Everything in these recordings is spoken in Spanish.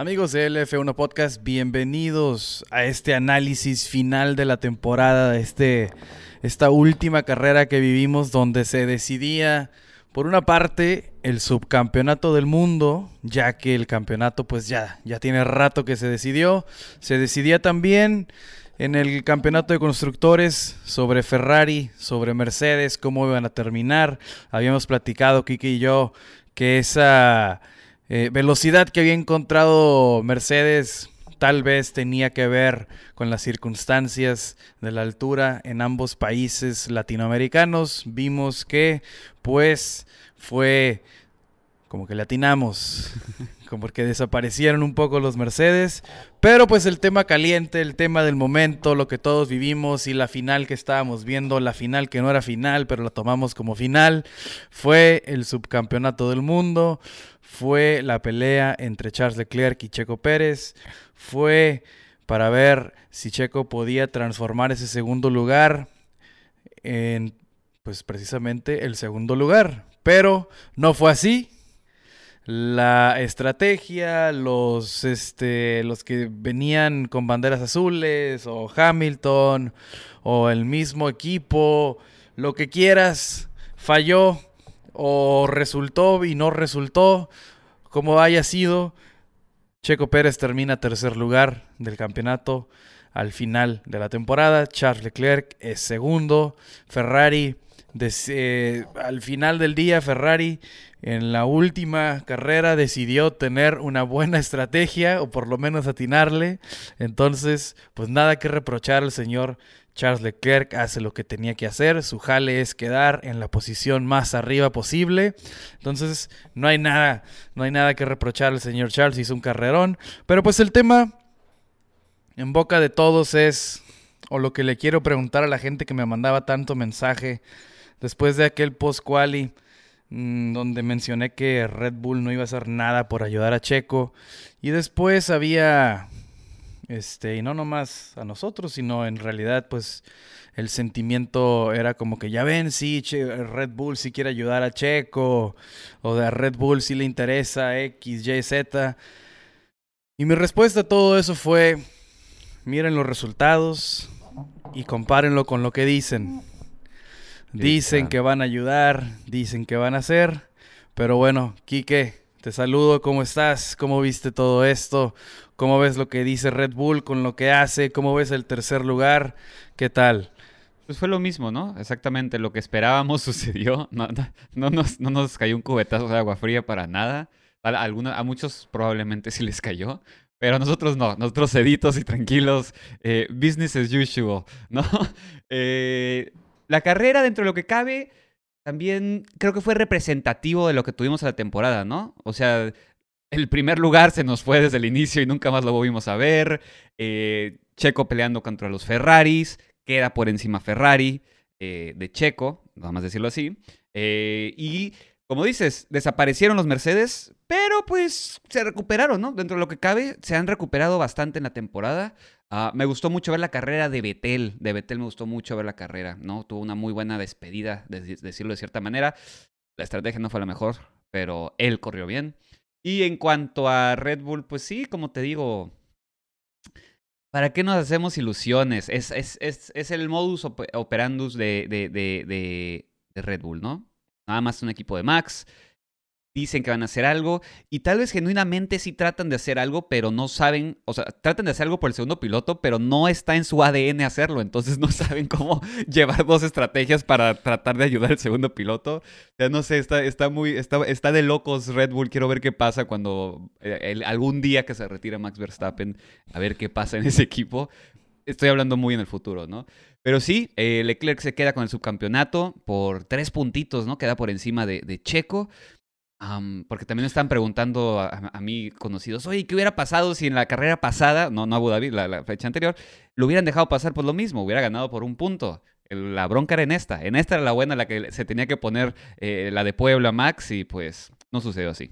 Amigos de LF1 Podcast, bienvenidos a este análisis final de la temporada, este, esta última carrera que vivimos donde se decidía, por una parte, el subcampeonato del mundo, ya que el campeonato pues ya, ya tiene rato que se decidió, se decidía también en el campeonato de constructores sobre Ferrari, sobre Mercedes, cómo iban a terminar. Habíamos platicado, Kiki y yo, que esa eh, velocidad que había encontrado Mercedes tal vez tenía que ver con las circunstancias de la altura en ambos países latinoamericanos. Vimos que pues fue como que latinamos, como que desaparecieron un poco los Mercedes, pero pues el tema caliente, el tema del momento, lo que todos vivimos y la final que estábamos viendo, la final que no era final, pero la tomamos como final, fue el subcampeonato del mundo, fue la pelea entre Charles Leclerc y Checo Pérez, fue para ver si Checo podía transformar ese segundo lugar en, pues precisamente el segundo lugar. Pero no fue así. La estrategia, los, este, los que venían con banderas azules, o Hamilton, o el mismo equipo, lo que quieras, falló o resultó y no resultó, como haya sido, Checo Pérez termina tercer lugar del campeonato al final de la temporada, Charles Leclerc es segundo, Ferrari eh, al final del día Ferrari en la última carrera decidió tener una buena estrategia o por lo menos atinarle. Entonces, pues nada que reprochar al señor Charles Leclerc hace lo que tenía que hacer, su jale es quedar en la posición más arriba posible. Entonces, no hay nada, no hay nada que reprochar al señor Charles, hizo un carrerón, pero pues el tema en boca de todos es o lo que le quiero preguntar a la gente que me mandaba tanto mensaje después de aquel post quali mm, donde mencioné que Red Bull no iba a hacer nada por ayudar a Checo y después había este, y no nomás a nosotros, sino en realidad, pues el sentimiento era como que ya ven, sí, Red Bull sí quiere ayudar a Checo, o de Red Bull sí le interesa X, Y, Z. Y mi respuesta a todo eso fue, miren los resultados y compárenlo con lo que dicen. Dicen que van a ayudar, dicen que van a hacer, pero bueno, Quique, te saludo, ¿cómo estás? ¿Cómo viste todo esto? ¿Cómo ves lo que dice Red Bull con lo que hace? ¿Cómo ves el tercer lugar? ¿Qué tal? Pues fue lo mismo, ¿no? Exactamente lo que esperábamos sucedió. No, no, nos, cayó un cubetazo de agua fría para nada. A, muchos probablemente sí les cayó, pero nosotros no. Nosotros seditos y tranquilos. Eh, business as usual, ¿no? Eh, la carrera, dentro de lo que cabe, también creo que fue representativo de lo que tuvimos a la temporada, ¿no? O sea, el primer lugar se nos fue desde el inicio y nunca más lo volvimos a ver. Eh, Checo peleando contra los Ferraris, queda por encima Ferrari eh, de Checo, vamos a decirlo así. Eh, y como dices, desaparecieron los Mercedes, pero pues se recuperaron, ¿no? Dentro de lo que cabe, se han recuperado bastante en la temporada. Ah, me gustó mucho ver la carrera de Betel. De Betel me gustó mucho ver la carrera, ¿no? Tuvo una muy buena despedida, de decirlo de cierta manera. La estrategia no fue la mejor, pero él corrió bien. Y en cuanto a Red Bull, pues sí, como te digo, ¿para qué nos hacemos ilusiones? Es, es, es, es el modus operandus de, de, de, de Red Bull, ¿no? Nada más un equipo de Max, dicen que van a hacer algo y tal vez genuinamente sí tratan de hacer algo, pero no saben, o sea, tratan de hacer algo por el segundo piloto, pero no está en su ADN hacerlo, entonces no saben cómo llevar dos estrategias para tratar de ayudar al segundo piloto. Ya no sé, está, está muy, está, está de locos Red Bull, quiero ver qué pasa cuando eh, algún día que se retire Max Verstappen, a ver qué pasa en ese equipo. Estoy hablando muy en el futuro, ¿no? Pero sí, eh, Leclerc se queda con el subcampeonato por tres puntitos, ¿no? Queda por encima de Checo porque también están preguntando a, mí conocidos, oye, ¿qué hubiera pasado si en la carrera pasada, no, no Abu Dhabi, la, fecha anterior, lo hubieran dejado pasar por lo mismo, hubiera ganado por un punto? La bronca era en esta, en esta era la buena, la que se tenía que poner eh, la de Puebla Max y pues no sucedió así.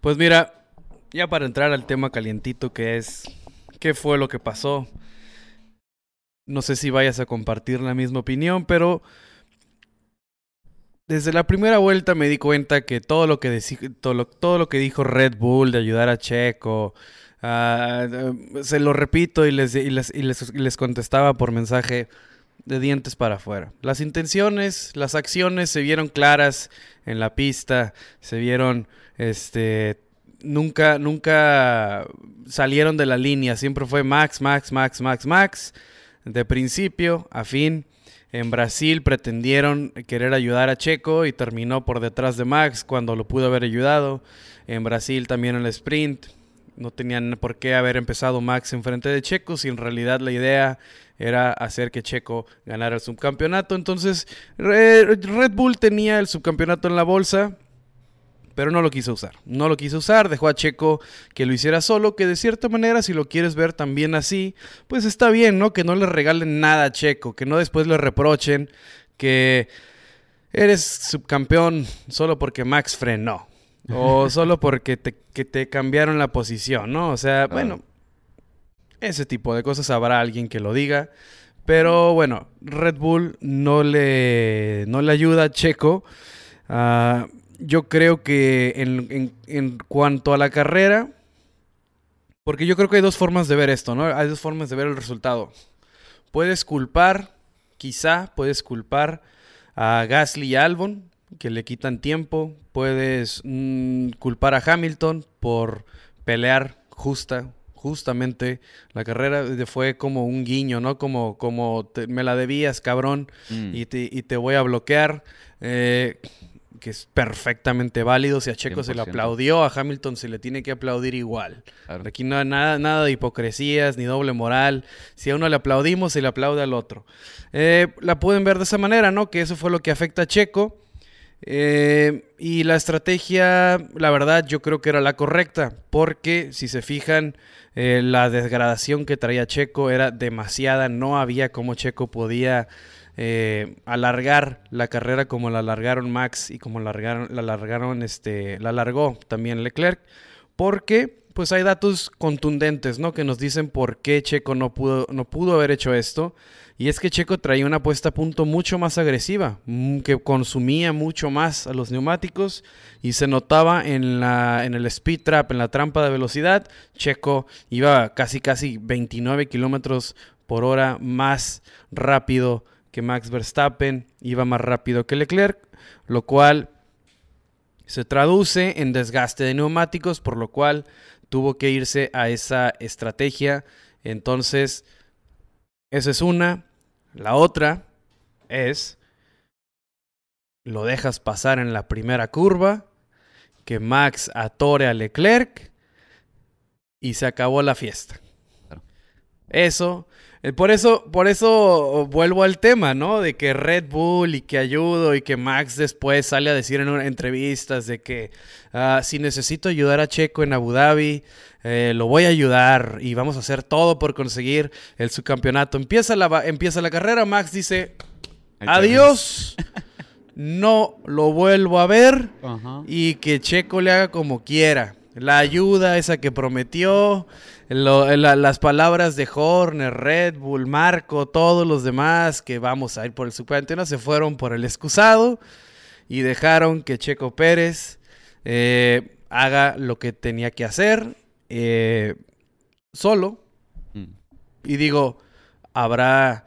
Pues mira, ya para entrar al tema calientito que es, ¿qué fue lo que pasó? No sé si vayas a compartir la misma opinión, pero desde la primera vuelta me di cuenta que todo lo que, todo lo, todo lo que dijo Red Bull de ayudar a Checo, ah, se lo repito y les, y les, y les, contestaba por mensaje de dientes para afuera. Las intenciones, las acciones se vieron claras en la pista, se vieron, este, nunca, nunca salieron de la línea, siempre fue Max, Max, Max, Max, Max, de principio a fin. En Brasil pretendieron querer ayudar a Checo y terminó por detrás de Max cuando lo pudo haber ayudado. En Brasil también en el sprint. No tenían por qué haber empezado Max enfrente de Checo si en realidad la idea era hacer que Checo ganara el subcampeonato. Entonces Red Bull tenía el subcampeonato en la bolsa pero no lo quiso usar. No lo quiso usar, dejó a Checo que lo hiciera solo, que de cierta manera, si lo quieres ver también así, pues está bien, ¿no? Que no le regalen nada a Checo, que no después le reprochen que eres subcampeón solo porque Max frenó. O solo porque te, que te cambiaron la posición, ¿no? O sea, bueno, ese tipo de cosas habrá alguien que lo diga. Pero bueno, Red Bull no le, no le ayuda a Checo. Uh, yo creo que en, cuanto a la carrera, porque yo creo que hay dos formas de ver esto, ¿no? Hay dos formas de ver el resultado. Puedes culpar, quizá puedes culpar a Gasly y Albon, que le quitan tiempo. Puedes mm, culpar a Hamilton por pelear justa, justamente la carrera fue como un guiño, ¿no? Como, como me la debías, cabrón, mm. y, te, y, te, voy a bloquear. Eh, que es perfectamente válido. Si a Checo se le aplaudió, a Hamilton se le tiene que aplaudir igual. Aquí no hay nada, nada de hipocresías ni doble moral. Si a uno le aplaudimos, se le aplaude al otro. Eh, la pueden ver de esa manera, ¿no? Que eso fue lo que afecta a Checo. Eh, y la estrategia, la verdad, yo creo que era la correcta, porque si se fijan, eh, la degradación que traía Checo era demasiada, no había como Checo podía eh, alargar la carrera como la alargaron Max y como la alargaron, la alargaron, este, la alargó también Leclerc, porque pues hay datos contundentes, ¿no? Que nos dicen por qué Checo no pudo, no pudo haber hecho esto. Y es que Checo traía una puesta a punto mucho más agresiva, mm, que consumía mucho más a los neumáticos y se notaba en, la, en el speed trap, en la trampa de velocidad. Checo iba casi, casi 29 kilómetros por hora más rápido que Max Verstappen iba más rápido que Leclerc, lo cual se traduce en desgaste de neumáticos, por lo cual tuvo que irse a esa estrategia. Entonces, esa es una. La otra es, lo dejas pasar en la primera curva, que Max atore a Leclerc y se acabó la fiesta. Eso por eso, por eso vuelvo al tema, ¿no? De que Red Bull y que ayudo y que Max después sale a decir en entrevistas de que ah, si necesito ayudar a Checo en Abu Dhabi, eh, lo voy a ayudar y vamos a hacer todo por conseguir el subcampeonato. Empieza la, empieza la carrera, Max dice, adiós, no lo vuelvo a ver y que Checo le haga como quiera. La ayuda esa que prometió, las palabras de Horner, Red Bull, Marco, todos los demás que vamos a ir por el subcampeonato se fueron por el excusado y dejaron que Checo Pérez eh, haga lo que tenía que hacer eh, solo. Mm. Y digo, habrá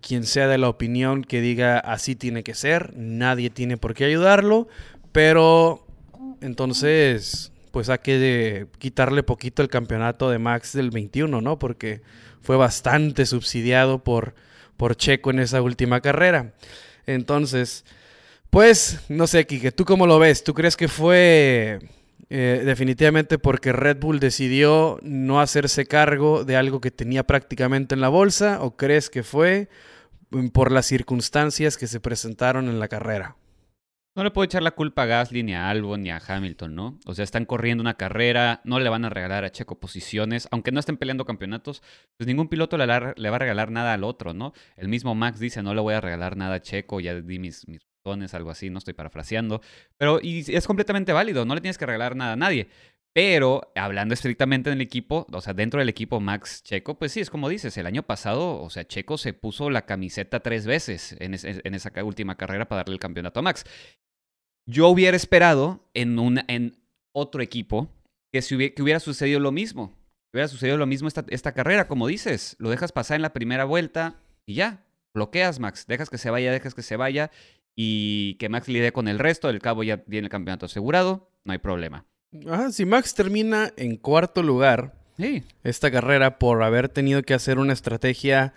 quien sea de la opinión que diga así tiene que ser, nadie tiene por qué ayudarlo, pero entonces pues hay que quitarle poquito el campeonato de Max del 21, ¿no? Porque fue bastante subsidiado por, por Checo en esa última carrera. Entonces, pues, no sé, Kike, ¿tú cómo lo ves? ¿Tú crees que fue eh, definitivamente porque Red Bull decidió no hacerse cargo de algo que tenía prácticamente en la bolsa? ¿O crees que fue mm, por las circunstancias que se presentaron en la carrera? No le puedo echar la culpa a Gasly, ni a Albon, ni a Hamilton, ¿no? O sea, están corriendo una carrera, no le van a regalar a Checo posiciones, aunque no estén peleando campeonatos, pues ningún piloto le, va a regalar nada al otro, ¿no? El mismo Max dice, no le voy a regalar nada a Checo, ya di mis, mis razones, algo así, no estoy parafraseando, pero y es completamente válido, no le tienes que regalar nada a nadie. Pero hablando estrictamente en el equipo, o sea, dentro del equipo Max Checo, pues sí, es como dices, el año pasado, o sea, Checo se puso la camiseta tres veces en, esa última carrera para darle el campeonato a Max. Yo hubiera esperado en, una, en otro equipo que, si hubiera, que hubiera sucedido lo mismo. Hubiera sucedido lo mismo esta, esta carrera, como dices. Lo dejas pasar en la primera vuelta y ya. Bloqueas, Max. Dejas que se vaya, dejas que se vaya. Y que Max lidie con el resto. Del cabo ya tiene el campeonato asegurado. No hay problema. Ajá, si Max termina en cuarto lugar Sí. esta carrera por haber tenido que hacer una estrategia,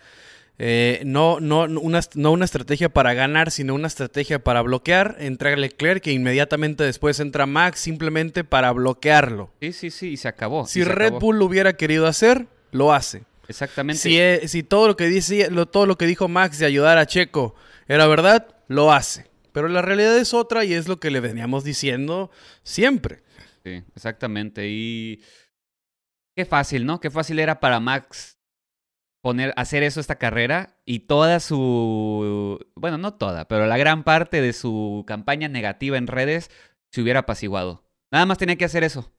eh, no, no, una, no una estrategia para ganar, sino una estrategia para bloquear, entra Leclerc, que inmediatamente después entra Max simplemente para bloquearlo. Sí, sí, sí. Y se acabó. Si se Red acabó. Bull lo hubiera querido hacer, lo hace. Exactamente. Si, eh, si todo lo que dice, lo- todo lo que dijo Max de ayudar a Checo era verdad, lo hace. Pero la realidad es otra y es lo que le veníamos diciendo siempre. Sí, exactamente. Y qué fácil, ¿no? Qué fácil era para Max poner, hacer eso esta carrera y toda su, bueno, no toda, pero la gran parte de su campaña negativa en redes se hubiera apaciguado. Nada más tenía que hacer eso.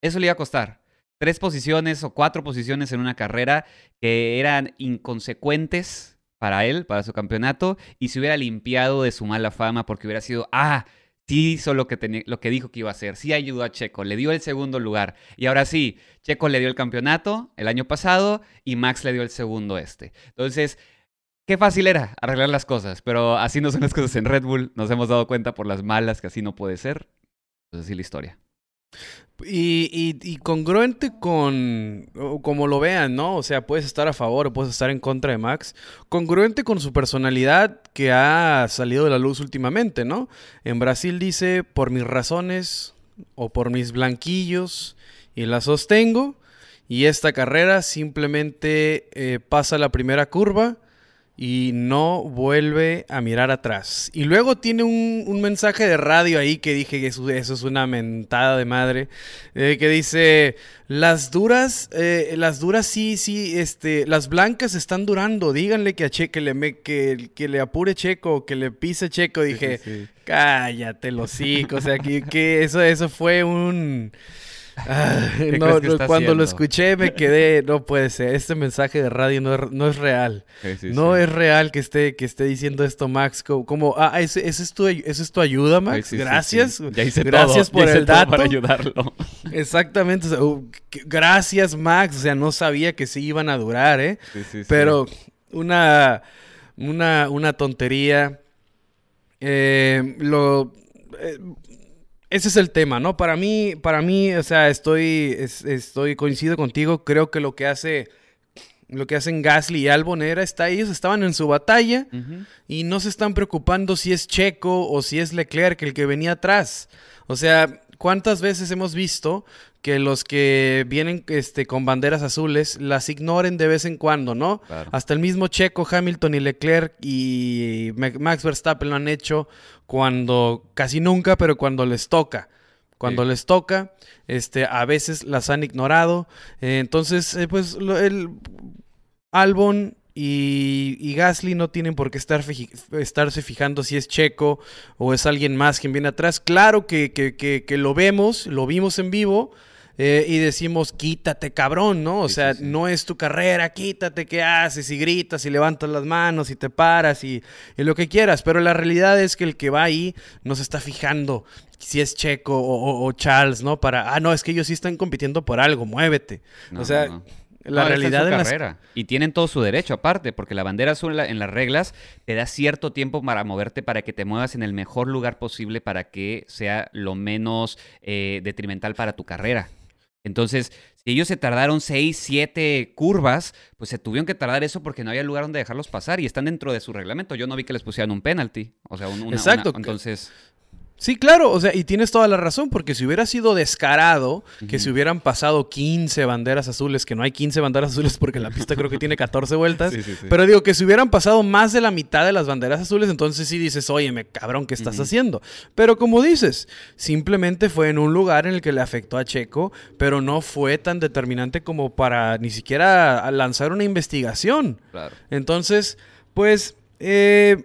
Eso le iba a costar. Tres posiciones o cuatro posiciones en una carrera que eran inconsecuentes para él, para su campeonato, y se hubiera limpiado de su mala fama porque hubiera sido, ah, sí hizo lo que, lo que dijo que iba a hacer, sí ayudó a Checo, le dio el segundo lugar. Y ahora sí, Checo le dio el campeonato el año pasado y Max le dio el segundo este. Entonces, qué fácil era arreglar las cosas, pero así no son las cosas en Red Bull, nos hemos dado cuenta por las malas que así no puede ser. Pues así la historia. Y, congruente con, como lo vean, ¿no? O sea, puedes estar a favor o puedes estar en contra de Max. Congruente con su personalidad que ha salido de la luz últimamente, ¿no? En Brasil dice, por mis razones o por mis blanquillos, y la sostengo. Y esta carrera simplemente eh, pasa la primera curva y no vuelve a mirar atrás. Y luego tiene un, un mensaje de radio ahí que dije que eso, eso es una mentada de madre, eh, que dice, las duras, eh, las duras sí, sí, este, las blancas están durando, díganle que, a che, que, le, me- que, que le apure Checo, que le pise Checo, dije, cállate los hocico, o sea, que, que eso, eso fue un... Ah, ¿Qué no, cuando lo escuché me quedé, no puede ser, este mensaje de radio no es, no es real. Sí, sí, no sí. es real que esté, que esté diciendo esto Max, co- como, ah, ese, ese es tu, esa es tu ayuda, Max, gracias. Ya hice gracias todo, ya por hice el todo dato, para ayudarlo. exactamente, o sea, uh, gracias Max, o sea, no sabía que sí iban a durar, ¿eh? Sí, sí, sí. Pero una, una, una tontería. Eh, lo, eh, ese es el tema, ¿no? Para mí, para mí, o sea, estoy, es- estoy coincido contigo. Creo que lo que hace, lo que hacen Gasly y Albon era, está, ellos estaban en su batalla y no se están preocupando si es Checo o si es Leclerc el que venía atrás. O sea, ¿cuántas veces hemos visto que los que vienen este, con banderas azules las ignoren de vez en cuando, ¿no? Claro. Hasta el mismo Checo, Hamilton y Leclerc y Ma- Max Verstappen lo han hecho cuando, casi nunca, pero cuando les toca. Cuando Sí. les toca, este, a veces las han ignorado. Eh, entonces, eh, pues, lo- el Albon y, y Gasly no tienen por qué estar estarse fijando si es Checo o es alguien más quien viene atrás. Claro que, que- que- que lo vemos, lo vimos en vivo. Eh, y decimos, quítate, cabrón, ¿no? O Sí, sea, sí, sí. no es tu carrera, quítate, ¿qué haces? Y gritas y levantas las manos y te paras y, y lo que quieras. Pero la realidad es que el que va ahí no se está fijando si es Checo o, o- o Charles, ¿no? Para, ah, no, es que ellos sí están compitiendo por algo, muévete. No, o sea, no, no. la No, es realidad en las carrera. Y tienen todo su derecho aparte, porque la bandera azul en las reglas te da cierto tiempo para moverte, para que te muevas en el mejor lugar posible, para que sea lo menos eh, detrimental para tu carrera. Entonces, si ellos se tardaron 6, 7 curvas, pues se tuvieron que tardar eso porque no había lugar donde dejarlos pasar y están dentro de su reglamento. Yo no vi que les pusieran un penalty. O sea, un, una- Exacto. una- entonces, Sí, claro, o sea, y tienes toda la razón, porque si hubiera sido descarado, que se hubieran pasado 15 banderas azules, que no hay 15 banderas azules porque la pista creo que tiene 14 vueltas, Sí, sí, sí. pero digo que si hubieran pasado más de la mitad de las banderas azules, entonces sí dices, oye, me cabrón, ¿qué estás haciendo? Pero como dices, simplemente fue en un lugar en el que le afectó a Checo, pero no fue tan determinante como para ni siquiera lanzar una investigación. claro. Entonces, pues, eh,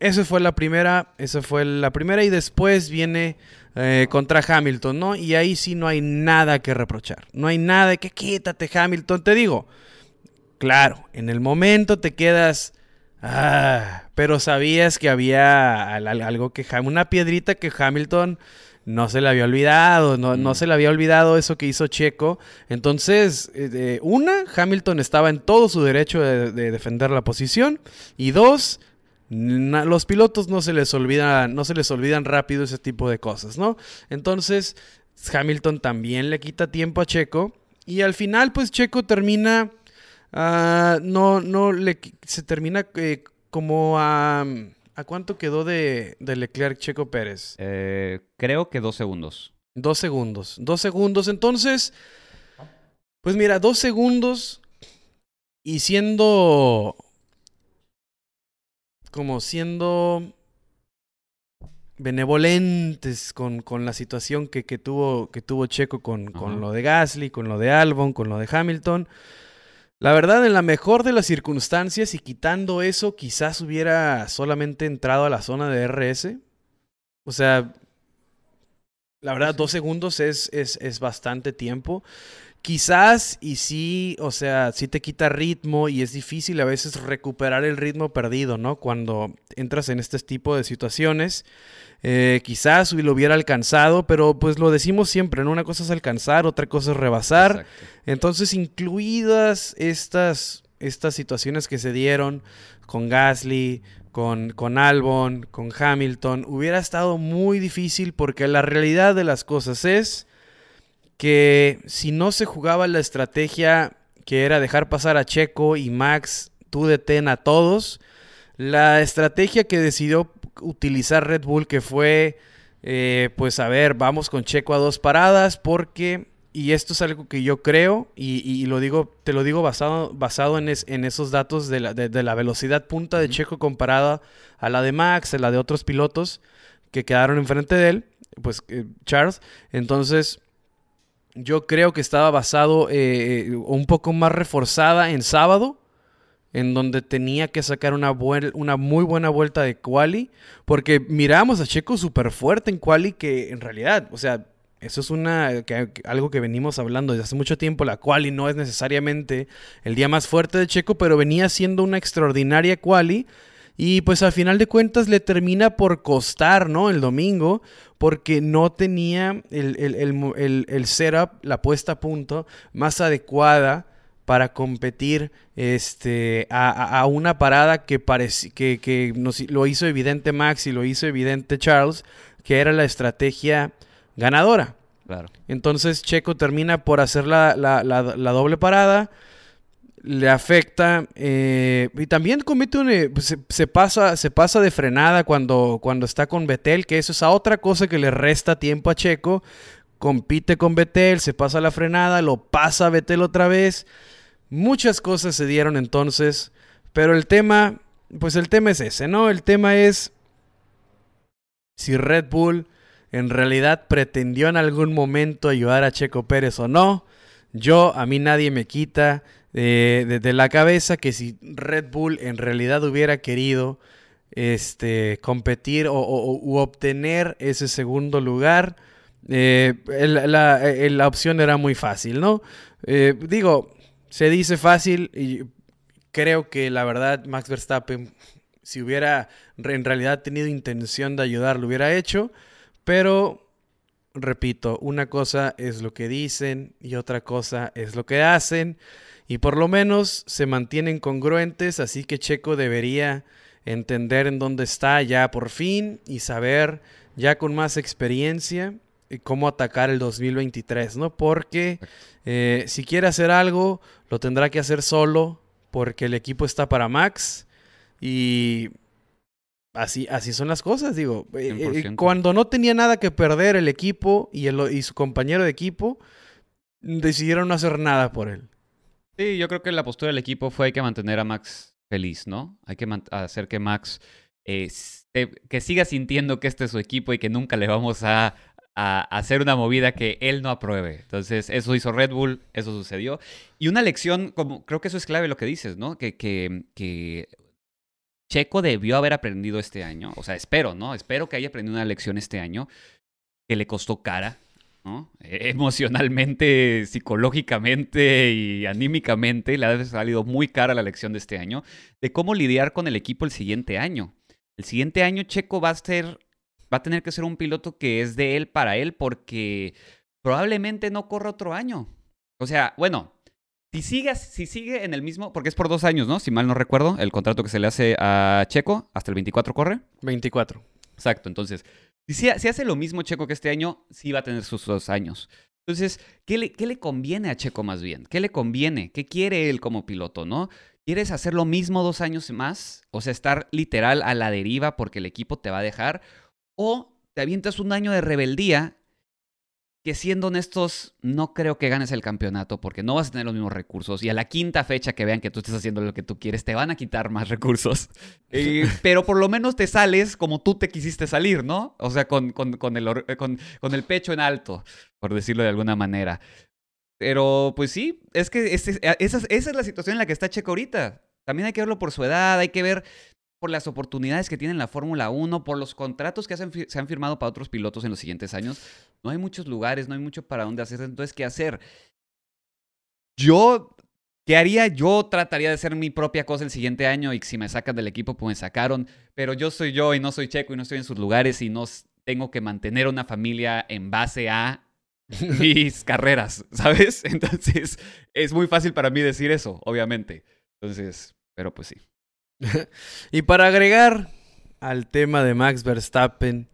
esa fue la primera, esa fue la primera y después viene eh, contra Hamilton, ¿no? Y ahí sí no hay nada que reprochar, no hay nada de que quítate Hamilton, te digo, claro, en el momento te quedas, Ah, pero sabías que había algo que una piedrita que Hamilton no se le había olvidado, no, no, mm. se le había olvidado eso que hizo Checo. Entonces, eh, una, Hamilton estaba en todo su derecho de, defender la posición. Y dos, los pilotos no se les olvidan, no se les olvidan rápido ese tipo de cosas, ¿no? Entonces, Hamilton también le quita tiempo a Checo. Y al final, pues Checo termina. Ah, no, no, le, se termina eh, como a. ¿A cuánto quedó de, Leclerc Checo Pérez? Eh, creo que dos segundos. Dos segundos. Dos segundos. Entonces, pues mira, dos segundos y siendo... Como siendo benevolentes con, con la situación que, que, tuvo, que tuvo Checo con, con lo de Gasly, con lo de Albon, con lo de Hamilton. La verdad, en la mejor de las circunstancias y quitando eso, quizás hubiera solamente entrado a la zona de RS. O sea, la verdad, dos segundos es, es, es bastante tiempo. Quizás y sí, o sea, sí te quita ritmo y es difícil a veces recuperar el ritmo perdido, ¿no? Cuando entras en este tipo de situaciones. Eh, quizás lo hubiera alcanzado, pero pues lo decimos siempre, ¿no? Una cosa es alcanzar, otra cosa es rebasar. Entonces, incluidas estas, estas situaciones que se dieron con Gasly, con, con Albon, con Hamilton, hubiera estado muy difícil porque la realidad de las cosas es que si no se jugaba la estrategia que era dejar pasar a Checo y Max, tú detén a todos, la estrategia que decidió utilizar Red Bull, que fue, eh, pues a ver, vamos con Checo a dos paradas, porque, y esto es algo que yo creo, y, lo digo, te lo digo basado, basado en, en esos datos de la, de, la, velocidad punta de Checo comparada a la de Max, a la de otros pilotos que quedaron enfrente de él, pues eh, Charles, entonces yo creo que estaba basado eh, un poco más reforzada en sábado en donde tenía que sacar una, una muy buena vuelta de quali, porque miramos a Checo súper fuerte en quali, que en realidad, o sea, eso es una, algo que venimos hablando desde hace mucho tiempo, la quali no es necesariamente el día más fuerte de Checo, pero venía siendo una extraordinaria quali. Y pues al final de cuentas le termina por costar, ¿no? El domingo, porque no tenía el, el, el setup, la puesta a punto más adecuada para competir este, a, una parada que, que, que lo hizo evidente Max y lo hizo evidente Charles, que era la estrategia ganadora. Claro. Entonces Checo termina por hacer la, doble parada, le afecta eh, y también comete un, eh, pues, se, pasa, se pasa de frenada cuando, cuando está con Betel, que eso es otra cosa que le resta tiempo a Checo. Compite con Betel, se pasa la frenada, lo pasa a Betel otra vez. Muchas cosas se dieron entonces, pero el tema, pues el tema es ese, ¿no? El tema es si Red Bull en realidad pretendió en algún momento ayudar a Checo Pérez o no. Yo, a mí nadie me quita eh, de, la cabeza que si Red Bull en realidad hubiera querido este, competir o, obtener ese segundo lugar, eh, la, opción era muy fácil, ¿no? Eh, digo, se dice fácil y creo que la verdad Max Verstappen, si hubiera en realidad tenido intención de ayudar, lo hubiera hecho. Pero, repito, una cosa es lo que dicen y otra cosa es lo que hacen. Y por lo menos se mantienen congruentes, así que Checo debería entender en dónde está ya por fin y saber ya con más experiencia cómo atacar el 2023, ¿no? Porque eh, si quiere hacer algo, lo tendrá que hacer solo, porque el equipo está para Max y así, así son las cosas, digo. Eh, eh, cuando no tenía nada que perder el equipo y, el, y su compañero de equipo, decidieron no hacer nada por él. Sí, yo creo que la postura del equipo fue hay que mantener a Max feliz, ¿no? Hay que hacer que Max que siga sintiendo que este es su equipo y que nunca le vamos a hacer una movida que él no apruebe. Entonces, eso hizo Red Bull, eso sucedió. Y una lección, como creo que eso es clave lo que dices, ¿no? Que Checo debió haber aprendido este año. O sea, espero, ¿no? Espero que haya aprendido una lección este año que le costó cara. ¿No? E- Emocionalmente, psicológicamente y anímicamente le ha salido muy cara la lección de este año de cómo lidiar con el equipo el siguiente año. El siguiente año Checo va a ser va a tener que ser un piloto que es de él para él porque probablemente no corra otro año. O sea, bueno, si sigue, si sigue en el mismo, porque es por dos años, ¿no? Si mal no recuerdo, el contrato que se le hace a Checo, hasta el 24 corre. 24. Exacto, entonces, si, si hace lo mismo Checo que este año, sí va a tener sus dos años. Entonces, ¿qué le, ¿qué le conviene a Checo más bien? ¿Qué le conviene? ¿Qué quiere él como piloto, no? ¿Quieres hacer lo mismo dos años más? O sea, estar literal a la deriva porque el equipo te va a dejar. O te avientas un año de rebeldía que siendo honestos, no creo que ganes el campeonato porque no vas a tener los mismos recursos y a la quinta fecha que vean que tú estés haciendo lo que tú quieres, te van a quitar más recursos. Eh, pero por lo menos te sales como tú te quisiste salir, ¿no? O sea, con, con, con el, eh, con, con el pecho en alto, por decirlo de alguna manera. Pero pues sí, es que ese- esa, es- esa es la situación en la que está Checo ahorita. También hay que verlo por su edad, hay que ver por las oportunidades que tiene en la Fórmula 1, por los contratos que se han, firmado para otros pilotos en los siguientes años. No hay muchos lugares, no hay mucho para dónde hacer. Entonces, ¿qué hacer? Yo, ¿qué haría? Yo trataría de hacer mi propia cosa el siguiente año y si me sacan del equipo, pues me sacaron. Pero yo soy yo y no soy checo y no estoy en sus lugares y no tengo que mantener una familia en base a mis carreras, ¿sabes? Entonces, es muy fácil para mí decir eso, obviamente. Entonces, pero pues sí. Y para agregar al tema de Max Verstappen,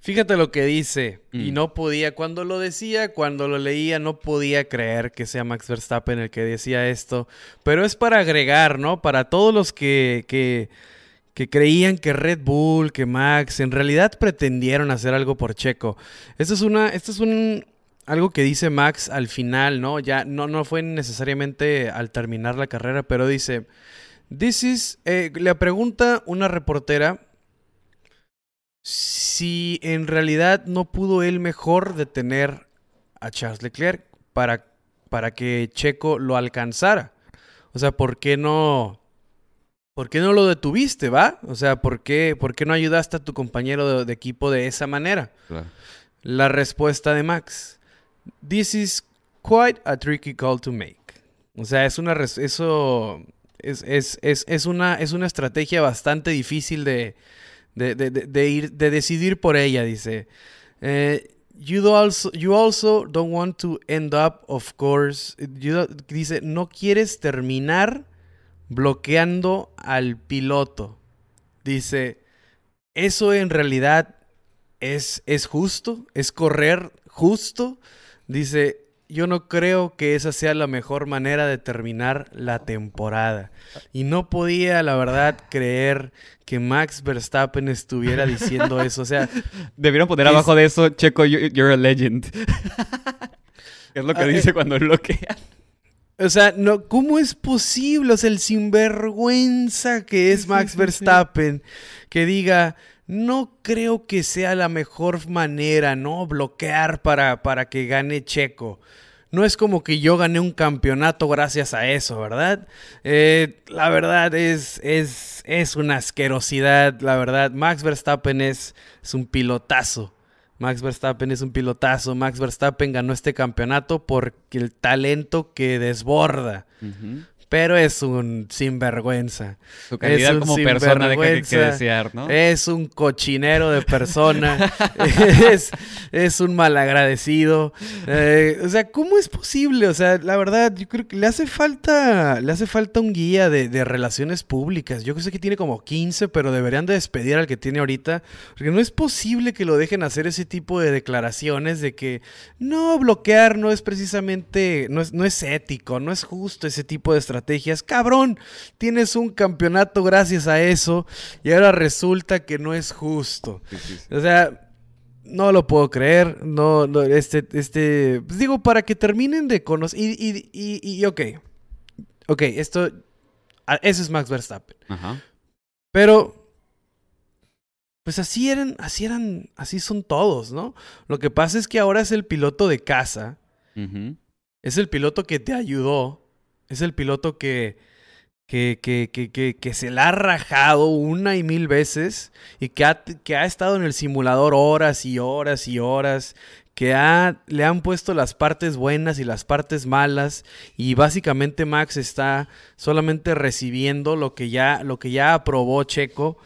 fíjate lo que dice. Y Mm. no podía, cuando lo decía, cuando lo leía, no podía creer que sea Max Verstappen el que decía esto. Pero es para agregar, ¿no? Para todos los que, que, que creían que Red Bull, que Max, en realidad pretendieron hacer algo por Checo. Esto es una, esto es un algo que dice Max al final, ¿no? Ya no, no fue necesariamente al terminar la carrera, pero dice. This is. eh, le pregunta una reportera si en realidad no pudo él mejor detener a Charles Leclerc para, para que Checo lo alcanzara. O sea, ¿por qué no. ¿Por qué no lo detuviste, va? O sea, ¿por qué, por qué no ayudaste a tu compañero de, de equipo de esa manera? Claro. La respuesta de Max. This is quite a tricky call to make. O sea, es una res- eso es, es, es, es una es una estrategia bastante difícil de, de, de- ir de decidir por ella, dice. Eh, you also you also don't want to end up, of course. dice, no quieres terminar bloqueando al piloto. Dice, eso en realidad es, es justo, es correr justo. Dice, yo no creo que esa sea la mejor manera de terminar la temporada. Y no podía, la verdad, creer que Max Verstappen estuviera diciendo eso. O sea, Debieron poner Es- abajo de eso, Checo, you- you're a legend. es lo que Ah, dice eh. cuando bloquea. o sea, no, ¿cómo es posible? O sea, el sinvergüenza que es Max. Verstappen, que diga, no creo que sea la mejor manera, ¿no? Bloquear para, para que gane Checo. No es como que yo gané un campeonato gracias a eso, ¿verdad? Eh, la verdad es, es, es una asquerosidad, la verdad. Max Verstappen es, es un pilotazo. Max Verstappen es un pilotazo. Max Verstappen ganó este campeonato por el talento que desborda. Ujú. Pero es un sinvergüenza. Su calidad un como persona deja que, que desear, ¿no? Es un cochinero de persona. es, es un malagradecido. Eh, o sea, ¿cómo es posible? O sea, la verdad, yo creo que le hace falta, le hace falta un guía de, de relaciones públicas. Yo sé que tiene como 15, pero deberían de despedir al que tiene ahorita. Porque no es posible que lo dejen hacer ese tipo de declaraciones de que no, bloquear no es precisamente, no es, no es ético, no es justo ese tipo de estrategias. Cabrón, tienes un campeonato gracias a eso y ahora resulta que no es justo. Sí, sí, sí. O sea, no lo puedo creer. No, no, este, este, pues digo, para que terminen de conocer. Y, y, y, y, ok. Ok, esto. Ese es Max Verstappen. Ajá. Pero. Pues así eran, así eran, así son todos, ¿no? Lo que pasa es que ahora es el piloto de casa. Es el piloto que te ayudó. Es el piloto que, que, que, que, que, se la ha rajado una y mil veces y que ha, que ha estado en el simulador horas y horas y horas. que ha, le han puesto las partes buenas y las partes malas y básicamente Max está solamente recibiendo lo que ya, lo que ya aprobó Checo.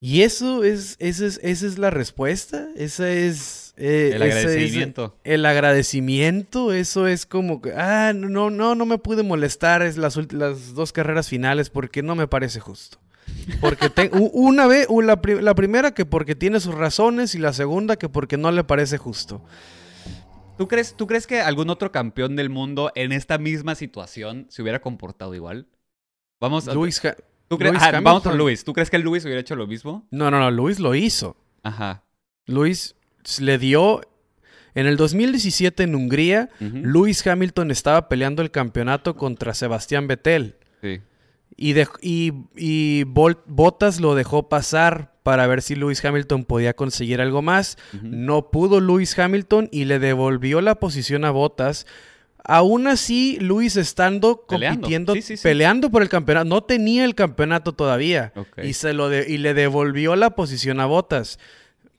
Y eso es, esa es, esa es la respuesta, esa es... eh, El es agradecimiento. el agradecimiento, eso es como que, ah, no, no, no me pude molestar es las, las dos carreras finales porque no me parece justo. Porque te- una vez, la, pri- la primera que porque tiene sus razones y la segunda que porque no le parece justo. ¿Tú crees, ¿Tú crees que algún otro campeón del mundo en esta misma situación se hubiera comportado igual? Vamos a... Luis Ha- ¿tú crees- Lewis ah, vamos Hamilton. Luis. ¿Tú crees que Luis hubiera hecho lo mismo? No, no, no, Luis lo hizo. Ajá. Luis le dio en el 2017 en Hungría, Ujú. Luis Hamilton estaba peleando el campeonato contra Sebastián Vettel. Sí. Y, y, y Bottas lo dejó pasar para ver si Lewis Hamilton podía conseguir algo más. No pudo Lewis Hamilton y le devolvió la posición a Bottas. Aún así, Lewis estando Peleando. compitiendo, Sí, sí, sí. peleando por el campeonato, no tenía el campeonato todavía. Y, se lo de- y le devolvió la posición a Bottas.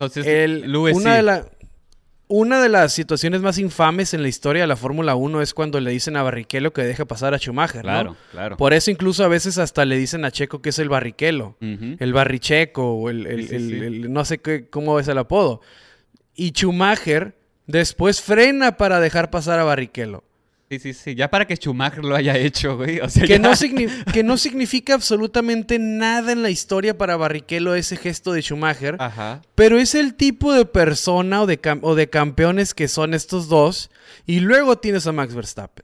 Entonces, El- una, de la- una de las situaciones más infames en la historia de la Fórmula 1 es cuando le dicen a Barrichello que deje pasar a Schumacher. ¿no? Claro, claro. Por eso incluso a veces hasta le dicen a Checo que es el barriquelo, Ujú. el barricheco, o el, el- Sí, sí, el- sí. el- no sé qué, cómo es el apodo. Y Schumacher después frena para dejar pasar a Barrichello. Sí, sí, sí. Ya para que Schumacher lo haya hecho, güey. O sea, Que ya- no, que no significa absolutamente nada en la historia para Barrichello ese gesto de Schumacher. Ajá. Pero es el tipo de persona o de, cam- o de campeones que son estos dos. Y luego tienes a Max Verstappen.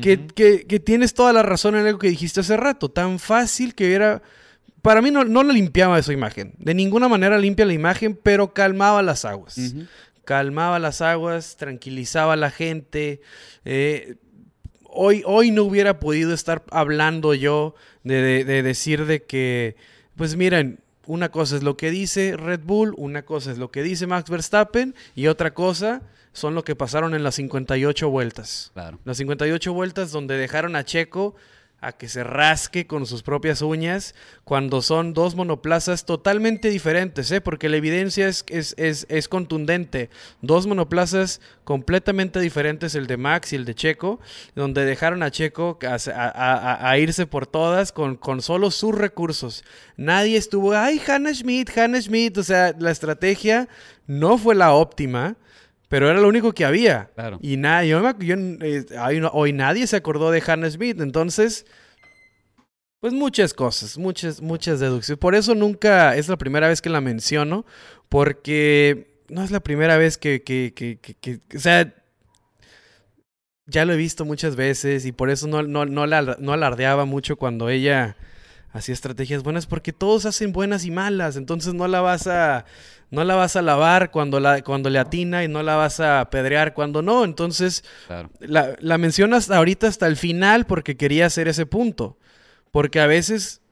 Que, que- que tienes toda la razón en algo que dijiste hace rato. Tan fácil que era... Para mí no, no la limpiaba esa imagen. De ninguna manera limpia la imagen, pero calmaba las aguas. Ujú. Calmaba las aguas, tranquilizaba a la gente. eh, hoy, hoy no hubiera podido estar hablando yo de, de- de decir de que, pues miren, una cosa es lo que dice Red Bull, una cosa es lo que dice Max Verstappen y otra cosa son lo que pasaron en las 58 vueltas. Claro. Las 58 vueltas donde dejaron a Checo a que se rasque con sus propias uñas cuando son dos monoplazas totalmente diferentes, ¿eh? porque la evidencia es, es, es, contundente. Dos monoplazas completamente diferentes, el de Max y el de Checo, donde dejaron a Checo a irse por todas con, con solo sus recursos. Nadie estuvo, ay, Hannah Schmidt, Hannah Schmidt, o sea, la estrategia no fue la óptima. Pero era lo único que había. Claro. Y nada, yo, eh, hoy, nadie se acordó de Hannah Smith. Entonces, pues muchas cosas, muchas, muchas deducciones. Por eso nunca es la primera vez que la menciono, porque no es la primera vez que, que, que, que- que- o sea, ya lo he visto muchas veces y por eso no, no, no, la- no alardeaba mucho cuando ella hacía estrategias buenas, porque todos hacen buenas y malas, entonces no la vas a, no la vas a lavar cuando, la, cuando le atina y no la vas a pedrear cuando no, entonces Claro. la, la mencionas ahorita hasta el final porque quería hacer ese punto. Porque a veces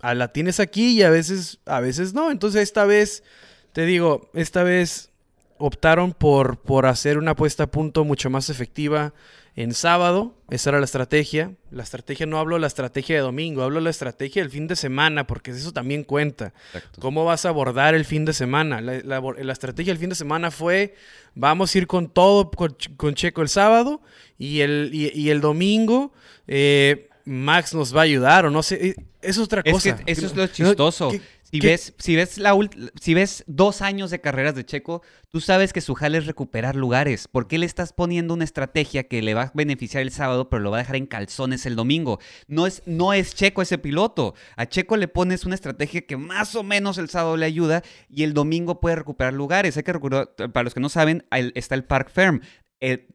a la tienes aquí y a veces, a veces no. Entonces esta vez, te digo, esta vez optaron por, por hacer una puesta a punto mucho más efectiva en sábado. Esa era la estrategia. La estrategia no hablo de la estrategia de domingo, hablo de la estrategia del fin de semana, porque eso también cuenta. Exacto. ¿Cómo vas a abordar el fin de semana? La, la abor- la estrategia del fin de semana fue, vamos a ir con todo, con, Ch- con Checo el sábado y el, y, y el domingo eh, Max nos va a ayudar o no sé. eh, Eso es otra Es cosa. que eso es lo chistoso. ¿qué- Si qué- ves, si ves la ult- si ves dos años de carreras de Checo, tú sabes que su jale es recuperar lugares. ¿Por qué le estás poniendo una estrategia que le va a beneficiar el sábado, pero lo va a dejar en calzones el domingo? No es, no es Checo ese piloto. A Checo le pones una estrategia que más o menos el sábado le ayuda y el domingo puede recuperar lugares. Hay que recordar, para los que no saben, está el Park Firm. Eh,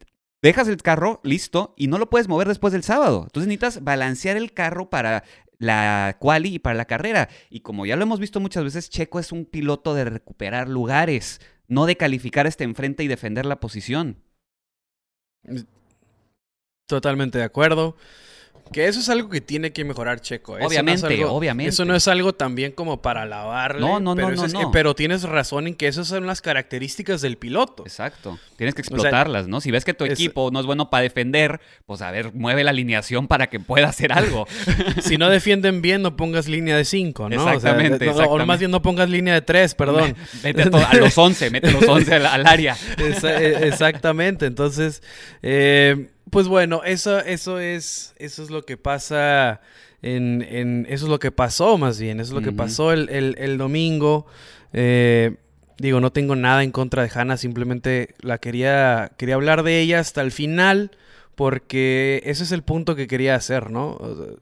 dejas el carro listo y no lo puedes mover después del sábado. Entonces necesitas balancear el carro para la quali y para la carrera. Y como ya lo hemos visto muchas veces, Checo es un piloto de recuperar lugares, no de calificar este enfrente y defender la posición. Totalmente de acuerdo. Que eso es algo que tiene que mejorar Checo. Eso no es Obviamente, algo- obviamente. Eso no es algo también como para alabarle. No, no, no, pero no, eso es- no. eh, pero tienes razón en que esas son las características del piloto. Exacto. Tienes que sea, explotarlas, ¿no? Si ves que tu es- equipo no es bueno para defender, pues a ver, mueve la alineación para que pueda hacer algo. si no defienden bien, no pongas línea de 5, ¿no? O sea, Exactamente, O exactamente. más bien no pongas línea de 3, perdón. Mete a, los 11, mete los 11 al, al área. Esa- e- exactamente. Entonces, eh, pues bueno, eso, eso es, eso es lo que pasa en, en- eso es lo que pasó más bien, eso es lo que pasó el, el- el domingo. Eh, digo, no tengo nada en contra de Hannah, simplemente la quería, quería hablar de ella hasta el final, porque ese es el punto que quería hacer, ¿no? O sea,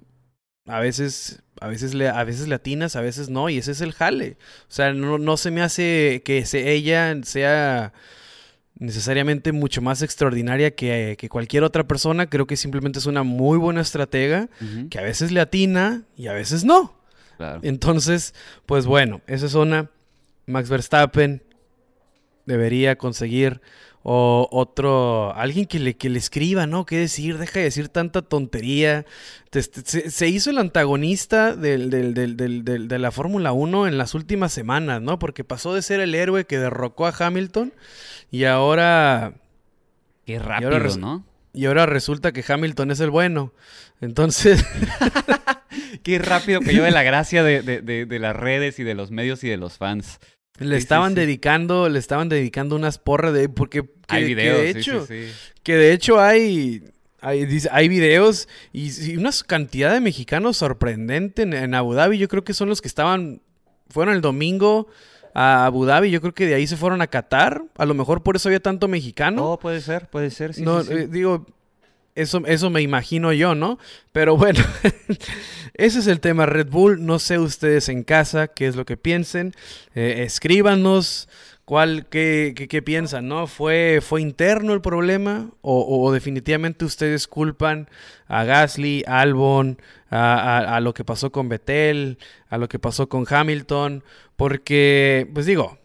A veces, a veces le, a veces le atinas, a veces no, y ese es el jale. O sea, no, no se me hace que se- ella sea necesariamente mucho más extraordinaria que, que cualquier otra persona. Creo que simplemente es una muy buena estratega que a veces le atina y a veces no. claro. Entonces, pues bueno, esa es una. Max Verstappen debería conseguir o otro, alguien que le, que le escriba, ¿no? ¿Qué decir? Deja de decir tanta tontería. Te- te- Se, se hizo el antagonista del- del- del- del- del- de la Fórmula 1 en las últimas semanas, ¿no? Porque pasó de ser el héroe que derrocó a Hamilton y ahora, Qué rápido, res- ¿no? y ahora resulta que Hamilton es el bueno. Entonces, Qué rápido que de la gracia de, de- de- de las redes y de los medios y de los fans. le Sí, estaban sí. dedicando, le estaban dedicando unas porras de porque que- Hay que videos, de hecho, que de hecho hay hay, dice- hay videos y, y una cantidad de mexicanos sorprendente en, en Abu Dhabi. Yo creo que son los que estaban fueron el domingo a Abu Dhabi. Yo creo que de ahí se fueron a Qatar. A lo mejor por eso había tanto mexicano. No, puede ser, puede ser, sí, no, sí, sí. eh, digo, eso, eso me imagino yo, ¿no? Pero bueno, ese es el tema Red Bull. No sé ustedes en casa qué es lo que piensen. Eh, escríbanos cuál, qué, qué, qué piensan, ¿no? ¿Fue, ¿Fue interno el problema? ¿O, definitivamente ustedes culpan a Gasly, Albon, a, lo que pasó con Vettel, a lo que pasó con Hamilton? Porque, pues digo,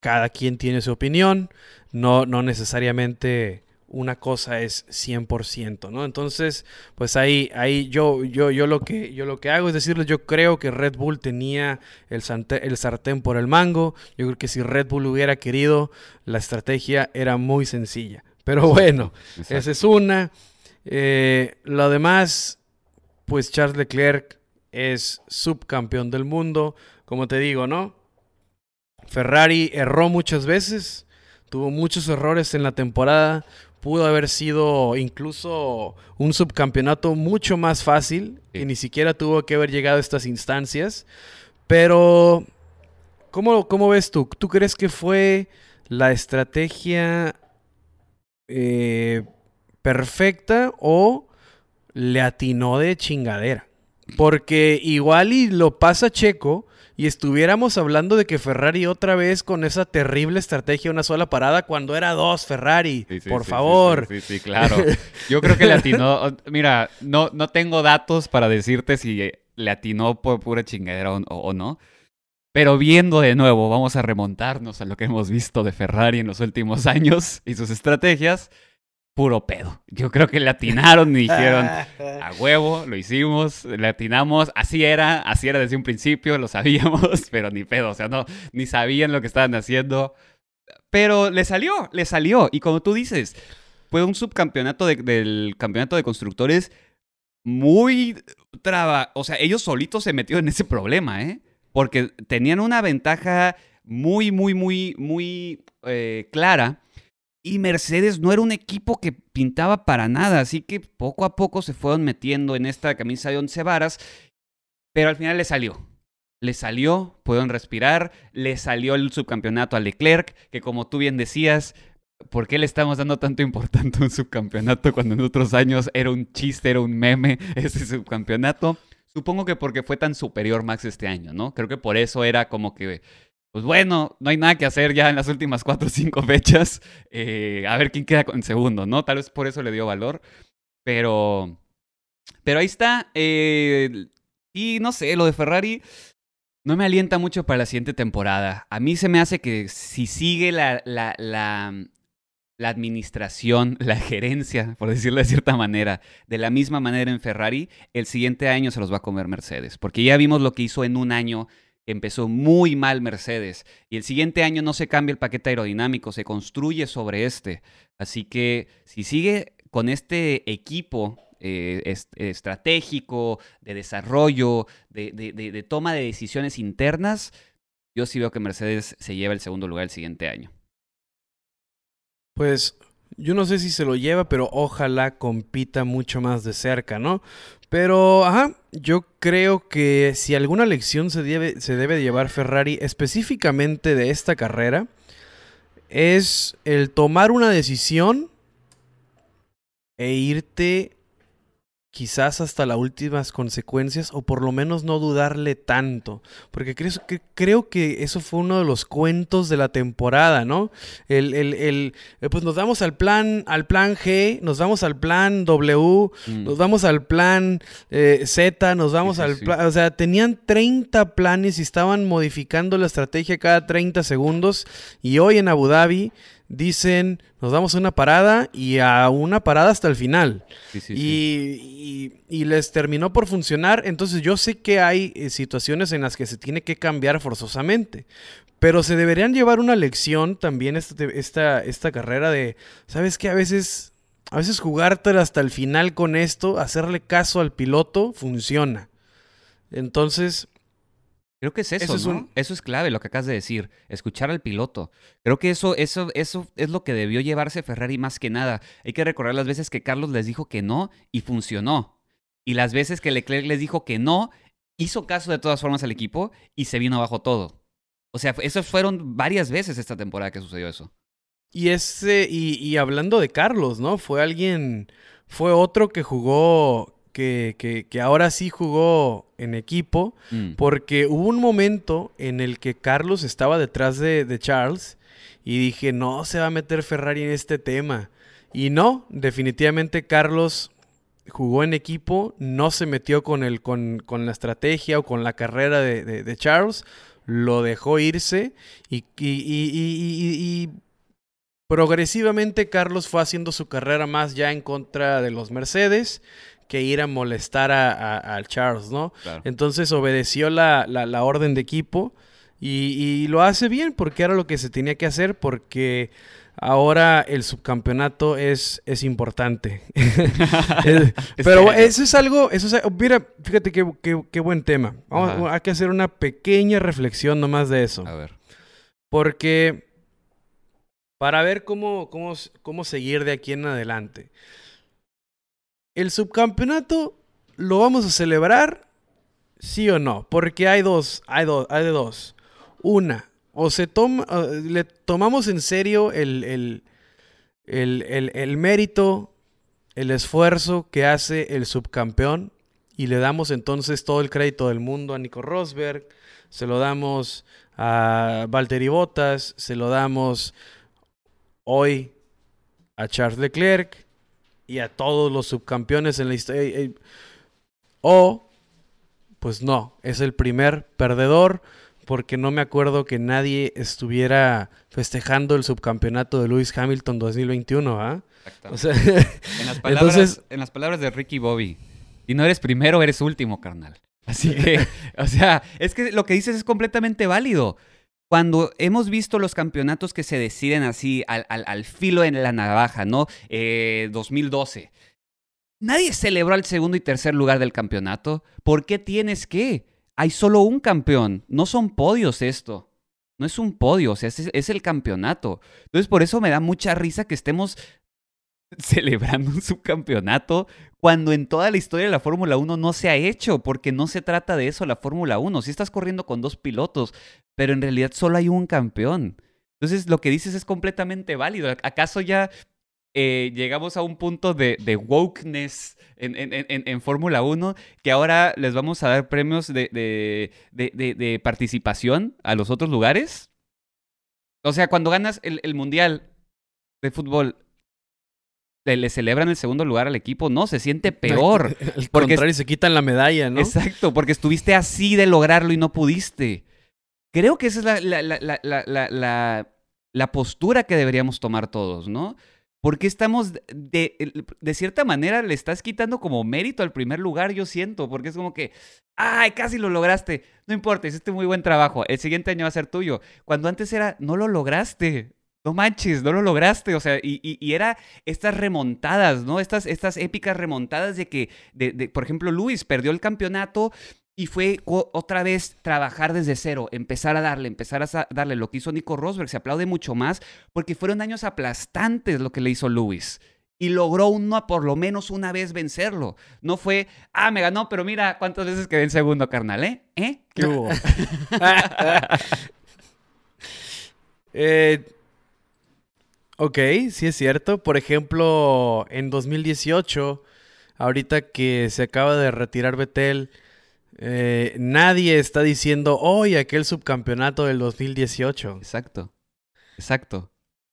cada quien tiene su opinión, no, no necesariamente una cosa es 100%, ¿no? Entonces, pues ahí, ahí yo, yo, yo, lo que, yo lo que hago es decirles, yo creo que Red Bull tenía el, sante- el sartén por el mango, yo creo que si Red Bull hubiera querido, la estrategia era muy sencilla. Pero bueno, Exacto. esa es una. Eh, lo demás, pues Charles Leclerc es subcampeón del mundo. Como te digo, ¿no? Ferrari erró muchas veces, tuvo muchos errores en la temporada. Pudo haber sido incluso un subcampeonato mucho más fácil, Sí. que ni siquiera tuvo que haber llegado a estas instancias. Pero, ¿cómo, cómo ves tú? ¿Tú crees que fue la estrategia eh, perfecta o le atinó de chingadera? Porque igual y lo pasa Checo y estuviéramos hablando de que Ferrari otra vez con esa terrible estrategia una sola parada cuando era dos Ferrari. Sí, sí, Por sí, favor. Sí, sí, sí, claro. Yo creo que le atinó. Mira, no, no tengo datos para decirte si le atinó por pura chingadera o, o no. Pero viendo de nuevo, vamos a remontarnos a lo que hemos visto de Ferrari en los últimos años y sus estrategias. Puro pedo. Yo creo que le atinaron y dijeron, a huevo, lo hicimos, le atinamos, así era, así era desde un principio, lo sabíamos, pero ni pedo, o sea, no, ni sabían lo que estaban haciendo. Pero le salió, le salió. Y como tú dices, fue un subcampeonato de- del campeonato de constructores muy traba. O sea, ellos solitos se metieron en ese problema, ¿eh? Porque tenían una ventaja muy, muy, muy, muy eh, clara. Y Mercedes no era un equipo que pintaba para nada. Así que poco a poco se fueron metiendo en esta camisa de once varas. Pero al final le salió. Le salió, pudieron respirar, le salió el subcampeonato a Leclerc, que como tú bien decías, ¿por qué le estamos dando tanto importancia a un subcampeonato cuando en otros años era un chiste, era un meme ese subcampeonato? Supongo que porque fue tan superior Max este año, ¿no? Creo que por eso era como que, pues bueno, no hay nada que hacer ya en las últimas cuatro o cinco fechas, eh, a ver quién queda en segundo, ¿no? Tal vez por eso le dio valor, pero, pero ahí está. eh, y no sé, lo de Ferrari no me alienta mucho para la siguiente temporada. A mí se me hace que si sigue la, la, la administración, la gerencia, por decirlo de cierta manera, de la misma manera en Ferrari, el siguiente año se los va a comer Mercedes. Porque ya vimos lo que hizo en un año empezó muy mal Mercedes y el siguiente año no se cambia el paquete aerodinámico, se construye sobre este. Así que si sigue con este equipo eh, estratégico, de desarrollo, de, toma de decisiones internas, yo sí veo que Mercedes se lleva el segundo lugar el siguiente año. Pues yo no sé si se lo lleva, pero ojalá compita mucho más de cerca, ¿no? Pero, ajá, yo creo que si alguna lección se debe, se debe llevar Ferrari específicamente de esta carrera, es el tomar una decisión e irte quizás hasta las últimas consecuencias o por lo menos no dudarle tanto, porque creo que, creo que eso fue uno de los cuentos de la temporada, ¿no? El, el, el eh, pues nos damos al plan, al plan G, nos vamos al plan W, mm. nos vamos al plan eh, Z, nos vamos al plan, o sea, tenían 30 planes y estaban modificando la estrategia cada 30 segundos y hoy en Abu Dhabi dicen, nos damos una parada y a una parada hasta el final. y, y, les terminó por funcionar. Entonces yo sé que hay eh, situaciones en las que se tiene que cambiar forzosamente. Pero se deberían llevar una lección también este, esta, esta carrera de, ¿sabes qué? A veces, a veces jugártela hasta el final con esto, hacerle caso al piloto, funciona. Entonces, Creo que es eso, eso, es eso es clave, lo que acabas de decir, escuchar al piloto. Creo que eso, eso, eso es lo que debió llevarse Ferrari más que nada. Hay que recordar las veces que Carlos les dijo que no y funcionó. Y las veces que Leclerc les dijo que no, hizo caso de todas formas al equipo y se vino abajo todo. O sea, esas fueron varias veces esta temporada que sucedió eso. Y ese, y, y hablando de Carlos, ¿no? Fue alguien, fue otro que jugó, que, que, ahora sí jugó en equipo, mm. porque hubo un momento en el que Carlos estaba detrás de, de, Charles y dije, no, se va a meter Ferrari en este tema. Y no, definitivamente Carlos jugó en equipo, no se metió con, el, con, con la estrategia o con la carrera de, de, Charles, lo dejó irse y, y progresivamente Carlos fue haciendo su carrera más ya en contra de los Mercedes que ir a molestar a, Charles, ¿no? Entonces obedeció la, la, orden de equipo y, lo hace bien porque era lo que se tenía que hacer porque ahora el subcampeonato es, es importante. Pero eso es algo, eso es, mira, fíjate qué, qué, buen tema. Vamos, hay que hacer una pequeña reflexión nomás de eso. A ver. Porque para ver cómo, cómo, cómo seguir de aquí en adelante. ¿El subcampeonato lo vamos a celebrar? ¿Sí o no? Porque hay dos, hay dos, hay de dos. Una, o se toma, le tomamos en serio el, el, el, el, mérito, el esfuerzo que hace el subcampeón y le damos entonces todo el crédito del mundo a Nico Rosberg, se lo damos a Valtteri Bottas, se lo damos hoy a Charles Leclerc, y a todos los subcampeones en la historia. O, pues no, es el primer perdedor porque no me acuerdo que nadie estuviera festejando el subcampeonato de Lewis Hamilton 2021, ¿ah? O en, las palabras, en las palabras de Ricky Bobby, si no eres primero, eres último, carnal. Así que, o sea, es que lo que dices es completamente válido cuando hemos visto los campeonatos que se deciden así al, filo en la navaja, ¿no? 2012. Eh, Nadie celebró el segundo y tercer lugar del campeonato. ¿Por qué tienes que? Hay solo un campeón. No son podios esto. No es un podio, o sea, es, es el campeonato. Entonces, por eso me da mucha risa que estemos celebrando un subcampeonato cuando en toda la historia de la Fórmula 1 no se ha hecho, porque no se trata de eso la Fórmula 1. Si estás corriendo con dos pilotos, pero en realidad solo hay un campeón. Entonces lo que dices es completamente válido. ¿Acaso ya eh, llegamos a un punto de, wokeness en, en, Fórmula 1 que ahora les vamos a dar premios de, de, participación a los otros lugares? O sea, cuando ganas el, el Mundial de fútbol le celebran el segundo lugar al equipo. No, se siente peor. Al porque contrario, se quitan la medalla, ¿no? Exacto, porque estuviste así de lograrlo y no pudiste. Creo que esa es la, la, la postura que deberíamos tomar todos, ¿no? Porque estamos, de, de, cierta manera, le estás quitando como mérito al primer lugar, yo siento, porque es como que, ay, casi lo lograste, no importa, hiciste muy buen trabajo, el siguiente año va a ser tuyo. Cuando antes era, no lo lograste, no manches, no lo lograste, o sea, y, y, era estas remontadas, ¿no? Estas, estas épicas remontadas de que, de, de, por ejemplo, Luis perdió el campeonato y fue otra vez trabajar desde cero, empezar a darle, empezar a darle lo que hizo Nico Rosberg. Se aplaude mucho más porque fueron años aplastantes lo que le hizo Lewis. Y logró uno, por lo menos una vez vencerlo. No fue, ah, me ganó, pero mira cuántas veces quedé en segundo, carnal, ¿eh? ¿Eh? ¿Qué hubo? eh, ok, sí es cierto. Por ejemplo, en 2018, ahorita que se acaba de retirar Betel eh, nadie está diciendo, hoy aquel subcampeonato del 2018. Exacto. Exacto.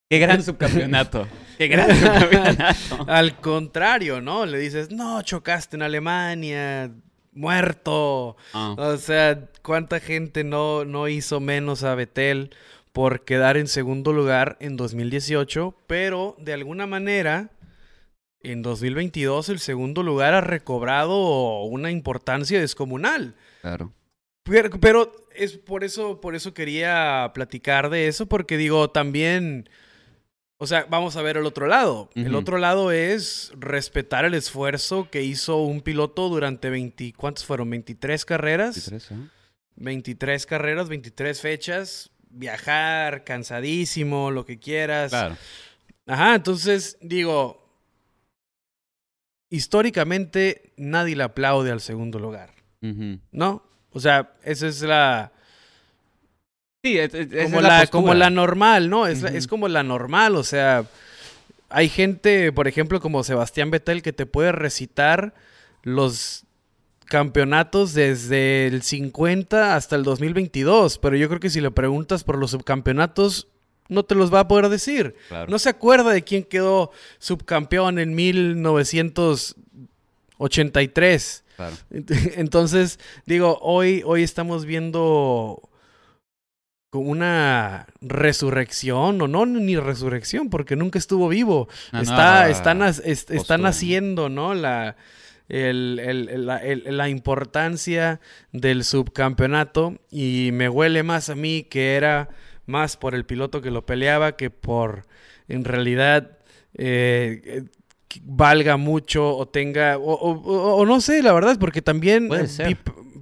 Qué gran subcampeonato. Qué gran subcampeonato. Al contrario, ¿no? Le dices, no, chocaste en Alemania, muerto. Ah. O sea, ¿cuánta gente no, no hizo menos a Betel por quedar en segundo lugar en 2018? Pero de alguna manera en 2022 el segundo lugar ha recobrado una importancia descomunal. Claro. Pero, es por eso, por eso quería platicar de eso, porque digo, también, o sea, vamos a ver el otro lado. El otro lado es respetar el esfuerzo que hizo un piloto durante 20, ¿cuántos fueron? 23 carreras. 23, ¿eh? 23 carreras, 23 fechas, viajar, cansadísimo, lo que quieras. Claro. Ajá, entonces digo, históricamente nadie le aplaude al segundo lugar. ¿No? O sea, esa es la... Sí, es, como, la, como, la, normal, ¿no? Es, es como la normal, o sea, hay gente, por ejemplo, como Sebastián Vettel, que te puede recitar los campeonatos desde el 50 hasta el 2022, pero yo creo que si le preguntas por los subcampeonatos, no te los va a poder decir. No se acuerda de quién quedó subcampeón en 1983. Entonces, digo, hoy, hoy estamos viendo una resurrección, o no, ni resurrección, porque nunca estuvo vivo. Está, están, están haciendo, ¿no? La, la importancia del subcampeonato y me huele más a mí que era más por el piloto que lo peleaba que por en realidad eh, valga mucho o tenga, o, no sé, la verdad, porque también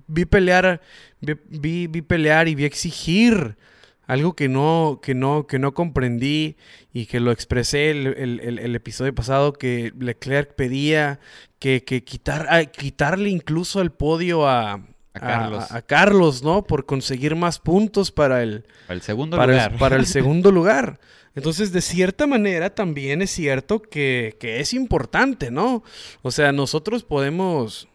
Vi, pelear, vi, vi, pelear y vi exigir algo que no, que no, que no comprendí y que lo expresé el, el, episodio pasado, que Leclerc pedía que, que quitar, quitarle incluso el podio a, a Carlos. A, Carlos, ¿no? Por conseguir más puntos para el, para el segundo lugar. para el segundo lugar. Entonces, de cierta manera, también es cierto que, que, es importante, ¿no? O sea, nosotros podemos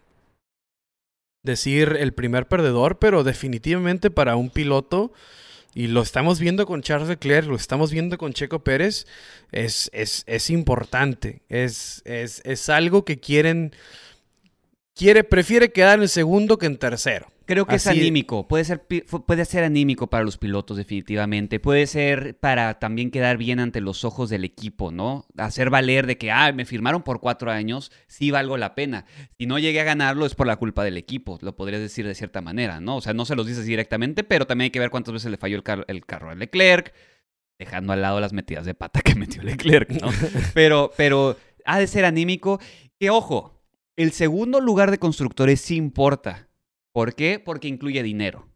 decir el primer perdedor, pero definitivamente para un piloto, y lo estamos viendo con Charles Leclerc, lo estamos viendo con Checo Pérez, es, es, es importante. Es, es, es algo que quieren quiere, prefiere quedar en segundo que en tercero. Creo que es anímico, puede ser, puede ser anímico para los pilotos definitivamente, puede ser para también quedar bien ante los ojos del equipo, ¿no? Hacer valer de que, ah, me firmaron por cuatro años, sí valgo la pena. Si no llegué a ganarlo es por la culpa del equipo, lo podrías decir de cierta manera, ¿no? O sea, no se los dices directamente, pero también hay que ver cuántas veces le falló el, el carro a Leclerc, dejando al lado las metidas de pata que metió Leclerc, ¿no? pero, pero ha de ser anímico, que ojo, el segundo lugar de constructores sí importa. ¿Por qué? Porque incluye dinero,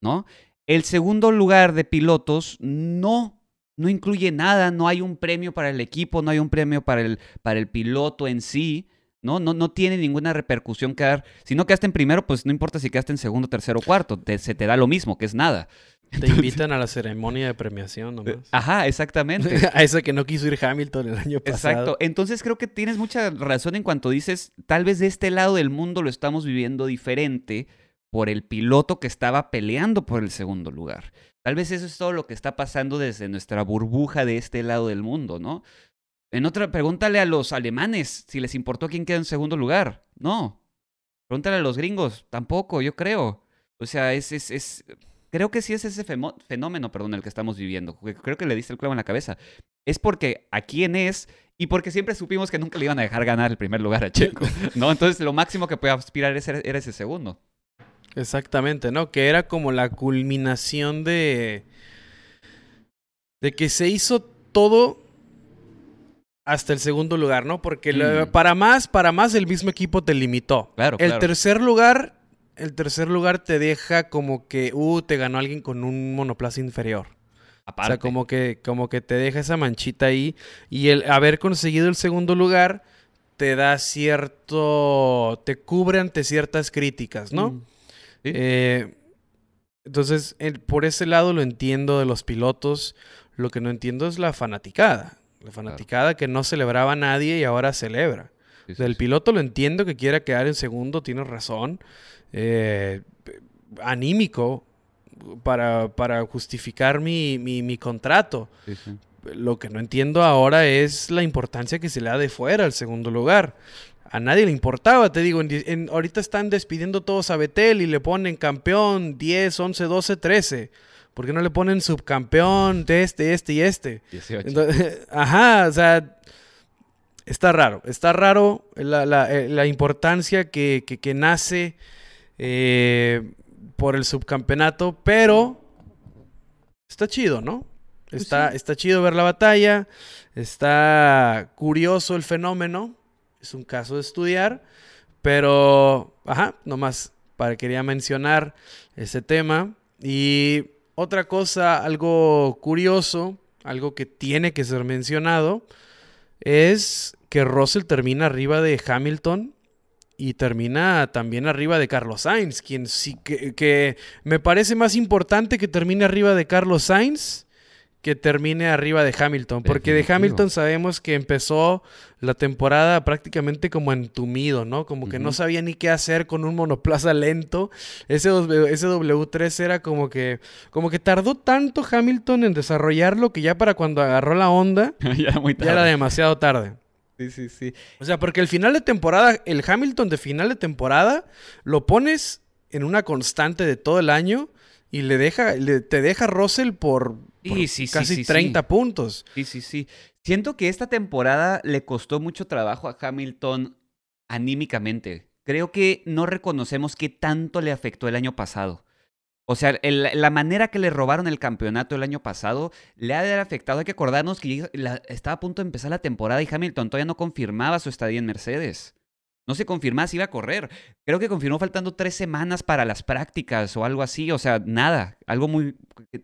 ¿no? El segundo lugar de pilotos no, no incluye nada, no hay un premio para el equipo, no hay un premio para el, para el piloto en sí. ¿no? No, no tiene ninguna repercusión quedar. Si no quedaste en primero, pues no importa si quedaste en segundo, tercero cuarto. se te da lo mismo, que es nada. Te invitan a la ceremonia de premiación nomás. Ajá, exactamente. a eso que no quiso ir Hamilton el año pasado. Exacto. Entonces creo que tienes mucha razón en cuanto dices, tal vez de este lado del mundo lo estamos viviendo diferente por el piloto que estaba peleando por el segundo lugar. Tal vez eso es todo lo que está pasando desde nuestra burbuja de este lado del mundo, ¿no? En otra, pregúntale a los alemanes si les importó quién queda en segundo lugar. No. Pregúntale a los gringos, tampoco, yo creo. O sea, es, es, es creo que sí es ese fenómeno, perdón, el que estamos viviendo. Creo que le diste el clavo en la cabeza. Es porque a quién es y porque siempre supimos que nunca le iban a dejar ganar el primer lugar a Checo, ¿no? Entonces lo máximo que podía aspirar era ese segundo. Exactamente, ¿no? Que era como la culminación de... de que se hizo todo hasta el segundo lugar, ¿no? Porque mm. para más, para más el mismo equipo te limitó. Claro, El tercer lugar, el tercer lugar te deja como que, uh, te ganó alguien con un monoplaza inferior. Aparte. O sea, como que, como que te deja esa manchita ahí. Y el haber conseguido el segundo lugar te da cierto. te cubre ante ciertas críticas, ¿no? Mm. Eh, entonces, por ese lado lo entiendo de los pilotos. Lo que no entiendo es la fanaticada. La fanaticada que no celebraba a nadie y ahora celebra. el piloto lo entiendo que quiera quedar en segundo, tiene razón. Eh, anímico, para, para justificar mi, mi, contrato. Lo que no entiendo ahora es la importancia que se le da de fuera al segundo lugar. A nadie le importaba, te digo, ahorita están despidiendo todos a Betel y le ponen campeón 10, 11, 12, 13. ¿Por qué no le ponen subcampeón de este, este y este? 18. ajá, o sea, está raro. Está raro la, la, eh, la importancia que, que, que nace eh, por el subcampeonato, pero está chido, ¿no? Pues está, está chido ver la batalla, está curioso el fenómeno, es un caso de estudiar, pero, ajá, nomás para quería mencionar ese tema. Y otra cosa, algo curioso, algo que tiene que ser mencionado, es que Russell termina arriba de Hamilton y termina también arriba de Carlos Sainz, quien sí que, me parece más importante que termine arriba de Carlos Sainz que termine arriba de Hamilton, porque de Hamilton sabemos que empezó la temporada prácticamente como entumido, ¿no? Como que no sabía ni qué hacer con un monoplaza lento. Ese, ese W3 era como que como que tardó tanto Hamilton en desarrollarlo que ya para cuando agarró la onda ya era demasiado tarde. Sí, sí, sí. O sea, porque el final de temporada, el Hamilton de final de temporada, lo pones en una constante de todo el año y le deja, te deja Russell por, casi 30 puntos. Sí, sí, sí. Siento que esta temporada le costó mucho trabajo a Hamilton anímicamente. Creo que no reconocemos qué tanto le afectó el año pasado. O sea, la manera que le robaron el campeonato el año pasado le ha afectado. Hay que acordarnos que estaba a punto de empezar la temporada y Hamilton todavía no confirmaba su estadía en Mercedes. No se confirmaba si iba a correr. Creo que confirmó faltando tres semanas para las prácticas o algo así. O sea, nada. Algo muy.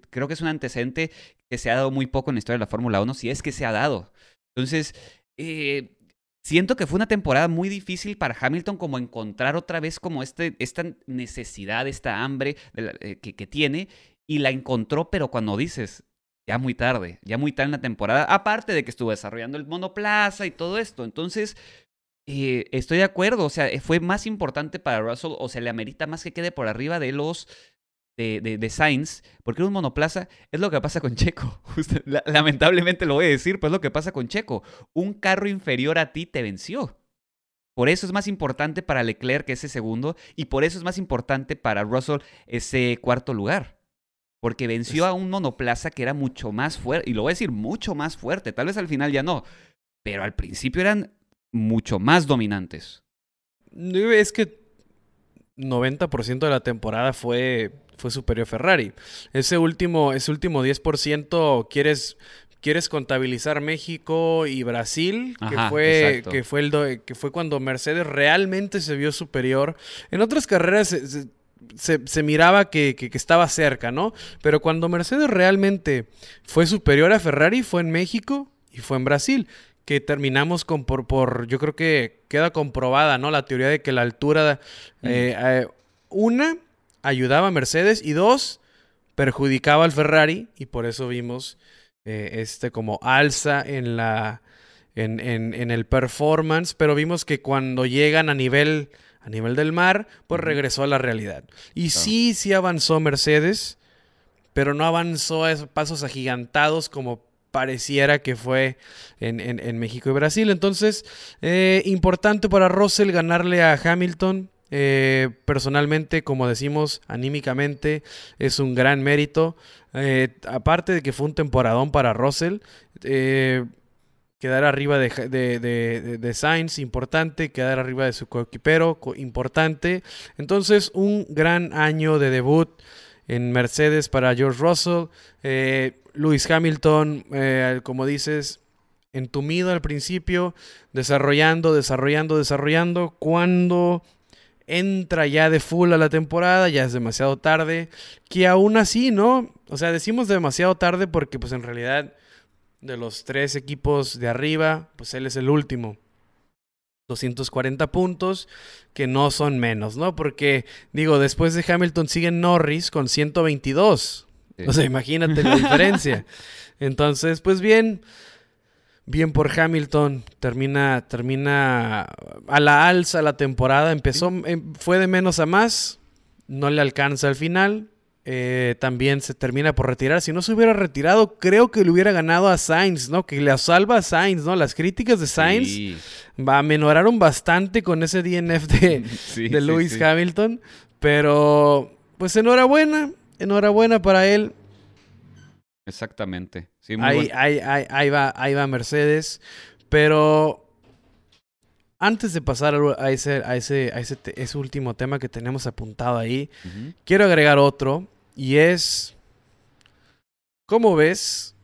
Creo que es un antecedente que se ha dado muy poco en la historia de la Fórmula 1, si es que se ha dado. Entonces, eh, Siento que fue una temporada muy difícil para Hamilton como encontrar otra vez como este, esta necesidad, esta hambre eh, que, que, tiene y la encontró, pero cuando dices, ya muy tarde, ya muy tarde en la temporada, aparte de que estuvo desarrollando el monoplaza y todo esto, entonces eh, estoy de acuerdo, o sea, fue más importante para Russell o se le amerita más que quede por arriba de los de, de, Sainz, porque un monoplaza es lo que pasa con Checo. lamentablemente lo voy a decir, pero es lo que pasa con Checo. Un carro inferior a ti te venció. Por eso es más importante para Leclerc ese segundo y por eso es más importante para Russell ese cuarto lugar. Porque venció a un monoplaza que era mucho más fuerte, y lo voy a decir mucho más fuerte, tal vez al final ya no, pero al principio eran mucho más dominantes. Es que 90% de la temporada fue fue superior Ferrari. Ese último, ese último 10% quieres quieres contabilizar México y Brasil, que fue que fue el que fue cuando Mercedes realmente se vio superior. En otras carreras se, miraba que, que, estaba cerca, ¿no? Pero cuando Mercedes realmente fue superior a Ferrari fue en México y fue en Brasil. Que terminamos con por, por yo creo que queda comprobada, ¿no? La teoría de que la altura, eh, eh, una, ayudaba a Mercedes y dos, perjudicaba al Ferrari y por eso vimos eh, este como alza en la en, en, el performance, pero vimos que cuando llegan a nivel a nivel del mar, pues regresó a la realidad. Y sí, sí avanzó Mercedes, pero no avanzó a esos pasos agigantados como pareciera que fue en, en México y Brasil. Entonces, eh, importante para Russell ganarle a Hamilton Eh, personalmente, como decimos, anímicamente es un gran mérito. Eh, aparte de que fue un temporadón para Russell, quedar arriba de, de, de, Sainz, importante, quedar arriba de su coequipero, importante. Entonces, un gran año de debut en Mercedes para George Russell. Lewis Hamilton, como dices, entumido al principio, desarrollando, desarrollando, desarrollando. Cuando entra ya de full a la temporada, ya es demasiado tarde, que aún así, ¿no? O sea, decimos demasiado tarde porque pues en realidad de los tres equipos de arriba, pues él es el último. 240 puntos, que no son menos, ¿no? Porque, digo, después de Hamilton sigue Norris con 122. O sea, imagínate la diferencia. Entonces, pues bien, bien por Hamilton. Termina, termina a la alza la temporada. Empezó, em, fue de menos a más. No le alcanza al final. Eh, también se termina por retirar. Si no se hubiera retirado, creo que le hubiera ganado a Sainz, ¿no? Que le salva a Sainz, ¿no? Las críticas de Sainz va, menoraron bastante con ese DNF de, de Lewis Hamilton. Pero, pues enhorabuena. Enhorabuena para él. Exactamente. ahí, va, ahí va Mercedes. Pero antes de pasar a ese, a ese, a ese, ese último tema que tenemos apuntado ahí, quiero agregar otro. Y es, ¿cómo ves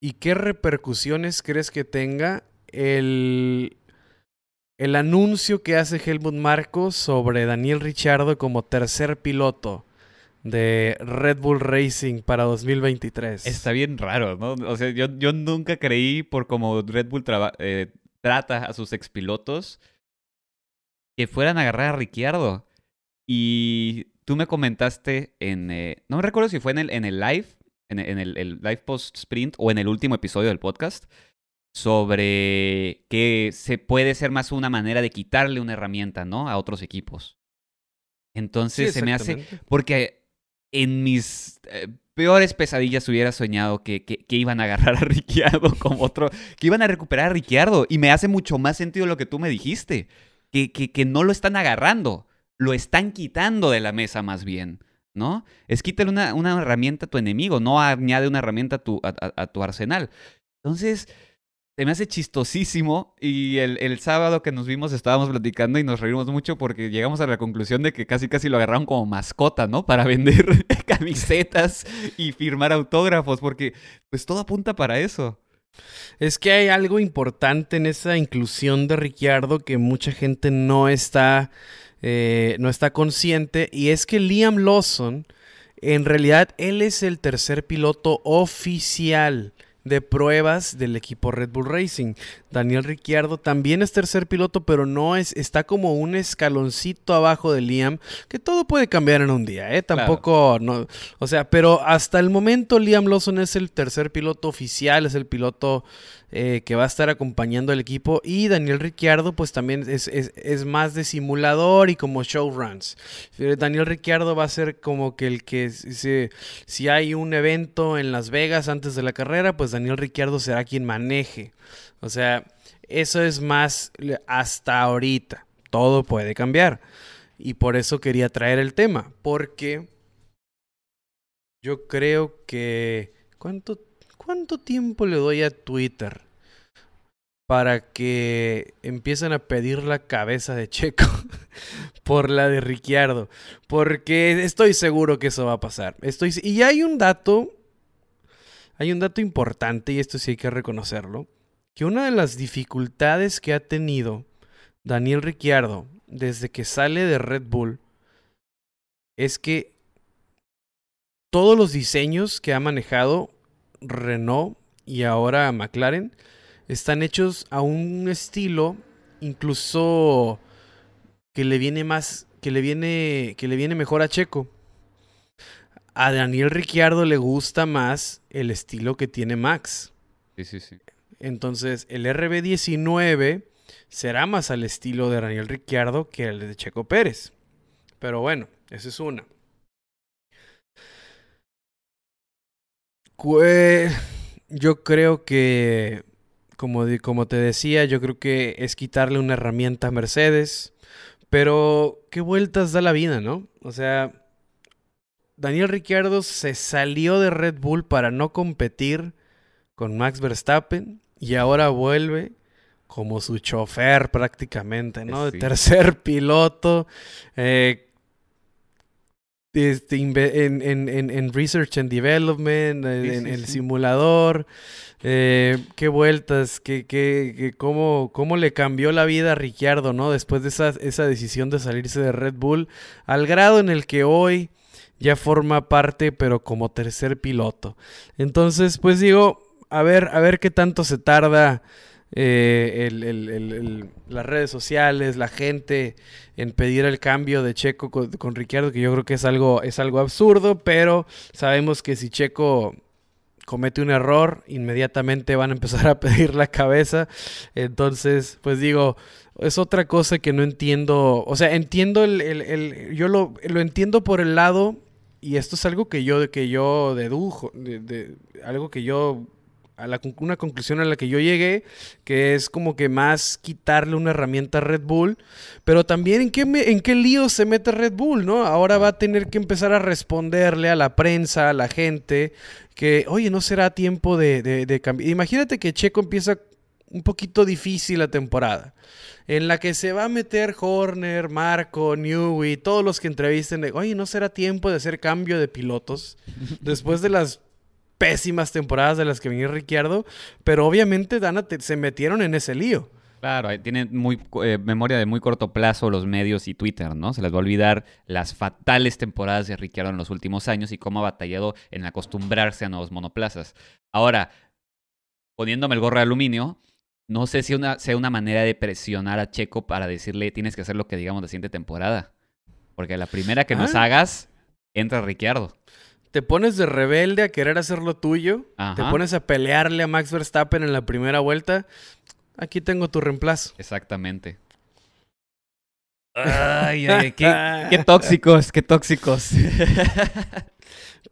y qué repercusiones crees que tenga el, el anuncio que hace Helmut Marcos sobre Daniel Ricciardo como tercer piloto? de Red Bull Racing para 2023. Está bien raro, ¿no? O sea, yo, yo nunca creí por cómo Red Bull eh, trata a sus expilotos que fueran a agarrar a Ricciardo. Y tú me comentaste en... Eh, no me recuerdo si fue en el, en el live, en, el, el live post sprint o en el último episodio del podcast, sobre que se puede ser más una manera de quitarle una herramienta, ¿no? A otros equipos. Entonces se me hace... Porque en mis eh, peores pesadillas hubiera soñado que, que, iban a agarrar a Ricciardo como otro, que iban a recuperar a Ricciardo. Y me hace mucho más sentido lo que tú me dijiste, que, que, no lo están agarrando, lo están quitando de la mesa más bien. ¿No? Es quítale una, una herramienta a tu enemigo, no añade una herramienta a tu, a tu arsenal. Entonces, se me hace chistosísimo y el, el, sábado que nos vimos estábamos platicando y nos reímos mucho porque llegamos a la conclusión de que casi casi lo agarraron como mascota, ¿no? Para vender camisetas y firmar autógrafos porque pues todo apunta para eso. Es que hay algo importante en esa inclusión de Ricciardo que mucha gente no está, eh, no está consciente y es que Liam Lawson, en realidad él es el tercer piloto oficial de pruebas del equipo Red Bull Racing. Daniel Ricciardo también es tercer piloto, pero no es, está como un escaloncito abajo de Liam, que todo puede cambiar en un día, ¿eh? Tampoco, no, o sea, pero hasta el momento Liam Lawson es el tercer piloto oficial, es el piloto eh, que va a estar acompañando al equipo. Y Daniel Ricciardo, pues también es, más de simulador y como showruns. Daniel Ricciardo va a ser como que el que, si, si hay un evento en Las Vegas antes de la carrera, pues Daniel Ricciardo será quien maneje. O sea, eso es más hasta ahorita. Todo puede cambiar. Y por eso quería traer el tema. Porque yo creo que... ¿Cuánto ¿Cuánto tiempo le doy a Twitter para que empiecen a pedir la cabeza de Checo por la de Ricciardo? Porque estoy seguro que eso va a pasar. Estoy y hay un dato hay un dato importante y esto sí hay que reconocerlo, que una de las dificultades que ha tenido Daniel Ricciardo desde que sale de Red Bull es que todos los diseños que ha manejado Renault y ahora McLaren están hechos a un estilo incluso que le viene más que le viene que le viene mejor a Checo. A Daniel Ricciardo le gusta más el estilo que tiene Max. Sí, sí, sí. Entonces, el RB19 será más al estilo de Daniel Ricciardo que el de Checo Pérez. Pero bueno, esa es una. yo creo que, como, como te decía, yo creo que es quitarle una herramienta a Mercedes. Pero qué vueltas da la vida, ¿no? O sea, Daniel Ricciardo se salió de Red Bull para no competir con Max Verstappen y ahora vuelve como su chofer prácticamente, ¿no? De tercer piloto. eh, este, en, en- en- en Research and Development, Sí, en el sí. simulador. eh, qué vueltas, qué, qué, qué- cómo, cómo le cambió la vida a Ricciardo, ¿no? Después de esa, esa decisión de salirse de Red Bull, al grado en el que hoy ya forma parte, pero como tercer piloto. Entonces, pues digo, a ver, a ver qué tanto se tarda eh, las redes sociales, la gente en pedir el cambio de Checo con, con Ricciardo, que yo creo que es algo, es algo absurdo, pero sabemos que si Checo comete un error, inmediatamente van a empezar a pedir la cabeza. Entonces, pues digo, es otra cosa que no entiendo. O sea, entiendo el, el- el- yo lo, lo entiendo por el lado, y esto es algo que yo, que yo dedujo, de, de- algo que yo, a la, una conclusión a la que yo llegué, que es como que más quitarle una herramienta a Red Bull, pero también en qué, me- en qué lío se mete Red Bull, ¿no? Ahora va a tener que empezar a responderle a la prensa, a la gente, que, oye, no será tiempo de, de, de cambiar. Imagínate que Checo empieza un poquito difícil la temporada, en la que se va a meter Horner, Marco, Newey, todos los que entrevisten, de, oye, no será tiempo de hacer cambio de pilotos después de las pésimas temporadas de las que venía Ricciardo, pero obviamente Dana te- se metieron en ese lío. Claro, tienen muy, eh, memoria de muy corto plazo los medios y Twitter, ¿no? Se les va a olvidar las fatales temporadas de Ricciardo en los últimos años y cómo ha batallado en acostumbrarse a nuevos monoplazas. Ahora, poniéndome el gorro de aluminio, no sé si una, sea una manera de presionar a Checo para decirle tienes que hacer lo que digamos la siguiente temporada. Porque la primera que nos Ah. hagas, entra Ricciardo. Te pones de rebelde a querer hacer lo tuyo, te pones a pelearle a Max Verstappen en la primera vuelta. Aquí tengo tu reemplazo. Exactamente. Ay, ay, qué, qué tóxicos, qué tóxicos.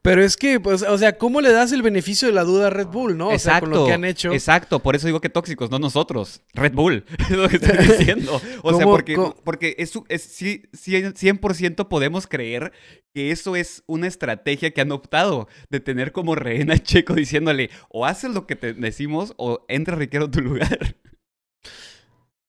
Pero es que, pues, o sea, ¿cómo le das el beneficio de la duda a Red Bull, no? O sea, con lo que han hecho. Exacto, por eso digo que tóxicos, no nosotros. Red Bull, es lo que estoy diciendo. O sea, ¿Cómo- porque, cómo? porque es, es sí, sí, 100% podemos creer que eso es una estrategia que han optado de tener como rehén a Checo diciéndole o haces lo que te decimos o entra Riquero en tu lugar.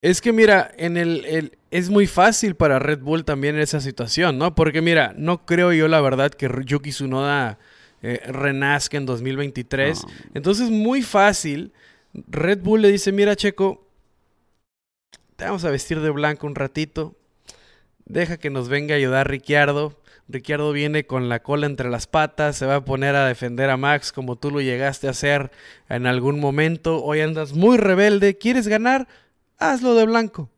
Es que mira, en el, el- es muy fácil para Red Bull también en esa situación, ¿no? Porque mira, no creo yo la verdad que Yuki Tsunoda eh, renazca en 2023. No. Entonces, muy fácil. Red Bull le dice, mira, Checo, te vamos a vestir de blanco un ratito. Deja que nos venga a ayudar Ricciardo. Ricciardo viene con la cola entre las patas, se va a poner a defender a Max como tú lo llegaste a hacer en algún momento. Hoy andas muy rebelde, ¿quieres ganar? Hazlo de blanco.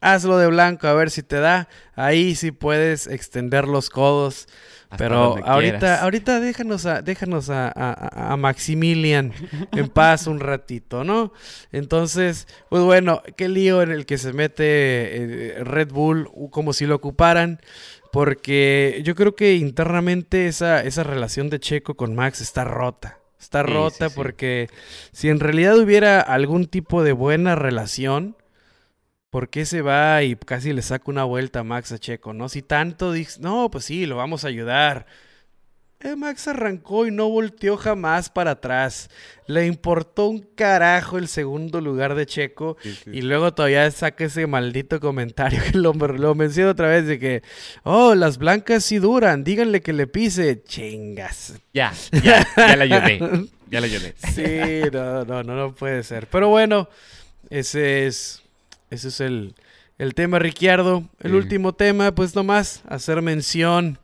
Hazlo de blanco, a ver si te da. Ahí sí puedes extender los codos. Hasta Pero ahorita, quieras. ahorita déjanos a, déjanos a, a- a Maximilian en paz un ratito, ¿no? Entonces, pues bueno, qué lío en el que se mete eh, Red Bull, como si lo ocuparan, porque yo creo que internamente esa, esa relación de Checo con Max está rota. Está Sí, rota sí, porque si en realidad hubiera algún tipo de buena relación, ¿Por qué se va y casi le saca una vuelta a Max a Checo, no? Si tanto dices, no, pues sí, lo vamos a ayudar. Eh, Max arrancó y no volteó jamás para atrás. Le importó un carajo el segundo lugar de Checo. Sí, sí. Y luego todavía saca ese maldito comentario que lo, lo menciona otra vez de que, oh, las blancas sí duran, díganle que le pise. Chingas. Ya, ya, ya la ayudé. Ya la ayudé. Sí, no, no, no, no puede ser. Pero bueno, ese es, ese es el, el tema, Ricciardo. El último tema, pues nomás hacer mención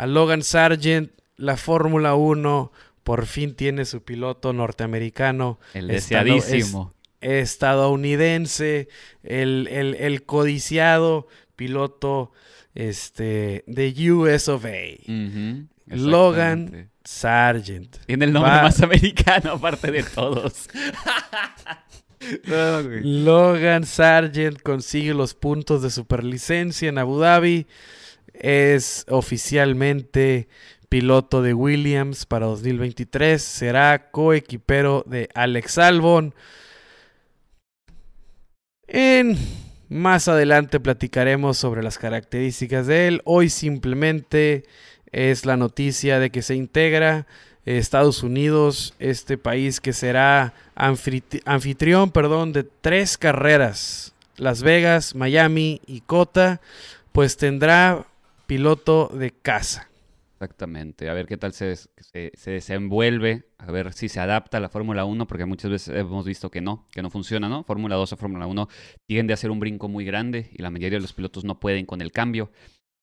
a Logan Sargent, la Fórmula 1. Por fin tiene su piloto norteamericano. El es- estadounidense, el, el- el codiciado piloto este, de US of A. Logan. Sargent. Tiene el nombre Va- más americano aparte de todos. No. Logan Sargent consigue los puntos de superlicencia en Abu Dhabi. Es oficialmente piloto de Williams para 2023. Será coequipero de Alex Albon. En Más adelante platicaremos sobre las características de él. Hoy simplemente es la noticia de que se integra Estados Unidos, este país que será anfitrión perdón, de tres carreras. Las Vegas, Miami y Cota, pues tendrá piloto de casa. Exactamente, a ver qué tal se, se, desenvuelve, a ver si se adapta a la Fórmula 1, porque muchas veces hemos visto que no, que no funciona, ¿no? Fórmula 2 o Fórmula 1 tiende a hacer un brinco muy grande y la mayoría de los pilotos no pueden con el cambio.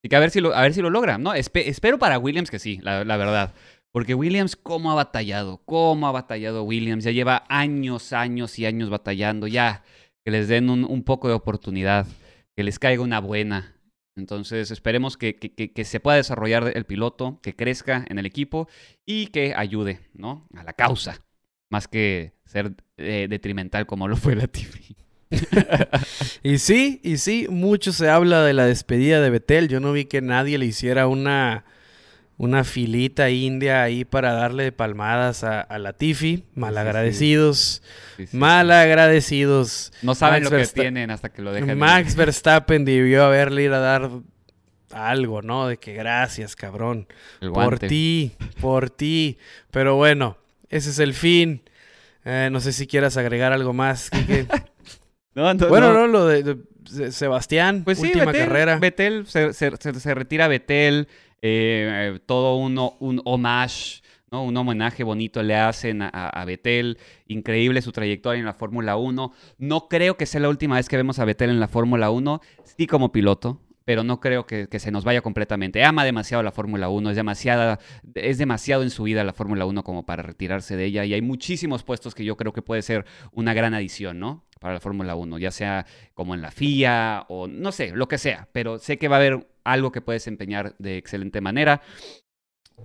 Así que a ver si lo, a ver si lo logra, ¿no? espero para Williams que sí, la, verdad. Porque Williams, ¿cómo ha batallado? ¿Cómo ha batallado Williams? Ya lleva años, años y años batallando. Ya, que les den un poco de oportunidad, que les caiga una buena. Entonces esperemos que, se pueda desarrollar el piloto, que crezca en el equipo y que ayude ¿no? a la causa, más que ser eh, detrimental como lo fue la TV. y sí, y sí, mucho se habla de la despedida de Betel. Yo no vi que nadie le hiciera una una filita india ahí para darle palmadas a, a Latifi. Malagradecidos. malagradecidos. No saben lo que tienen hasta que lo dejen. Max Verstappen debió haberle ido a dar algo, ¿no? De que gracias, cabrón. por ti, por ti. Pero bueno, ese es el fin. Eh, no sé si quieras agregar algo más. no, no, bueno, no, lo de, Sebastián, pues última carrera. Betel, se, se, se retira Betel. Eh, todo uno, un homage, ¿no? un homenaje bonito le hacen a, Betel. Increíble su trayectoria en la Fórmula 1. No creo que sea la última vez que vemos a Betel en la Fórmula 1, sí como piloto, pero no creo que, se nos vaya completamente. Ama demasiado la Fórmula 1, es, demasiada, es demasiado en su vida la Fórmula 1 como para retirarse de ella y hay muchísimos puestos que yo creo que puede ser una gran adición, ¿no? Para la Fórmula 1, ya sea como en la FIA o no sé, lo que sea, pero sé que va a haber algo que puede desempeñar de excelente manera.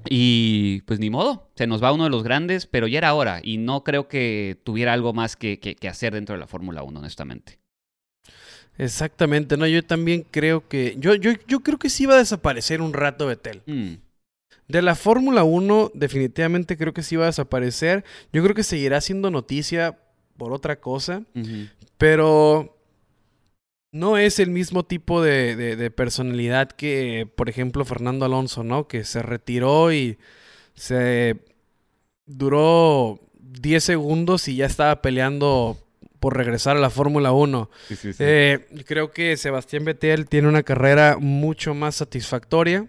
Y pues ni modo, se nos va uno de los grandes, pero ya era hora y no creo que tuviera algo más que, que, hacer dentro de la Fórmula 1, honestamente. Exactamente, no, yo también creo que, yo, yo, yo creo que sí va a desaparecer un rato Betel. Mm. De la Fórmula 1 definitivamente creo que sí va a desaparecer. Yo creo que seguirá siendo noticia por otra cosa, pero no es el mismo tipo de, personalidad que, por ejemplo, Fernando Alonso, ¿no? Que se retiró y se duró 10 segundos y ya estaba peleando por regresar a la Fórmula 1. Eh, creo que Sebastián Vettel tiene una carrera mucho más satisfactoria.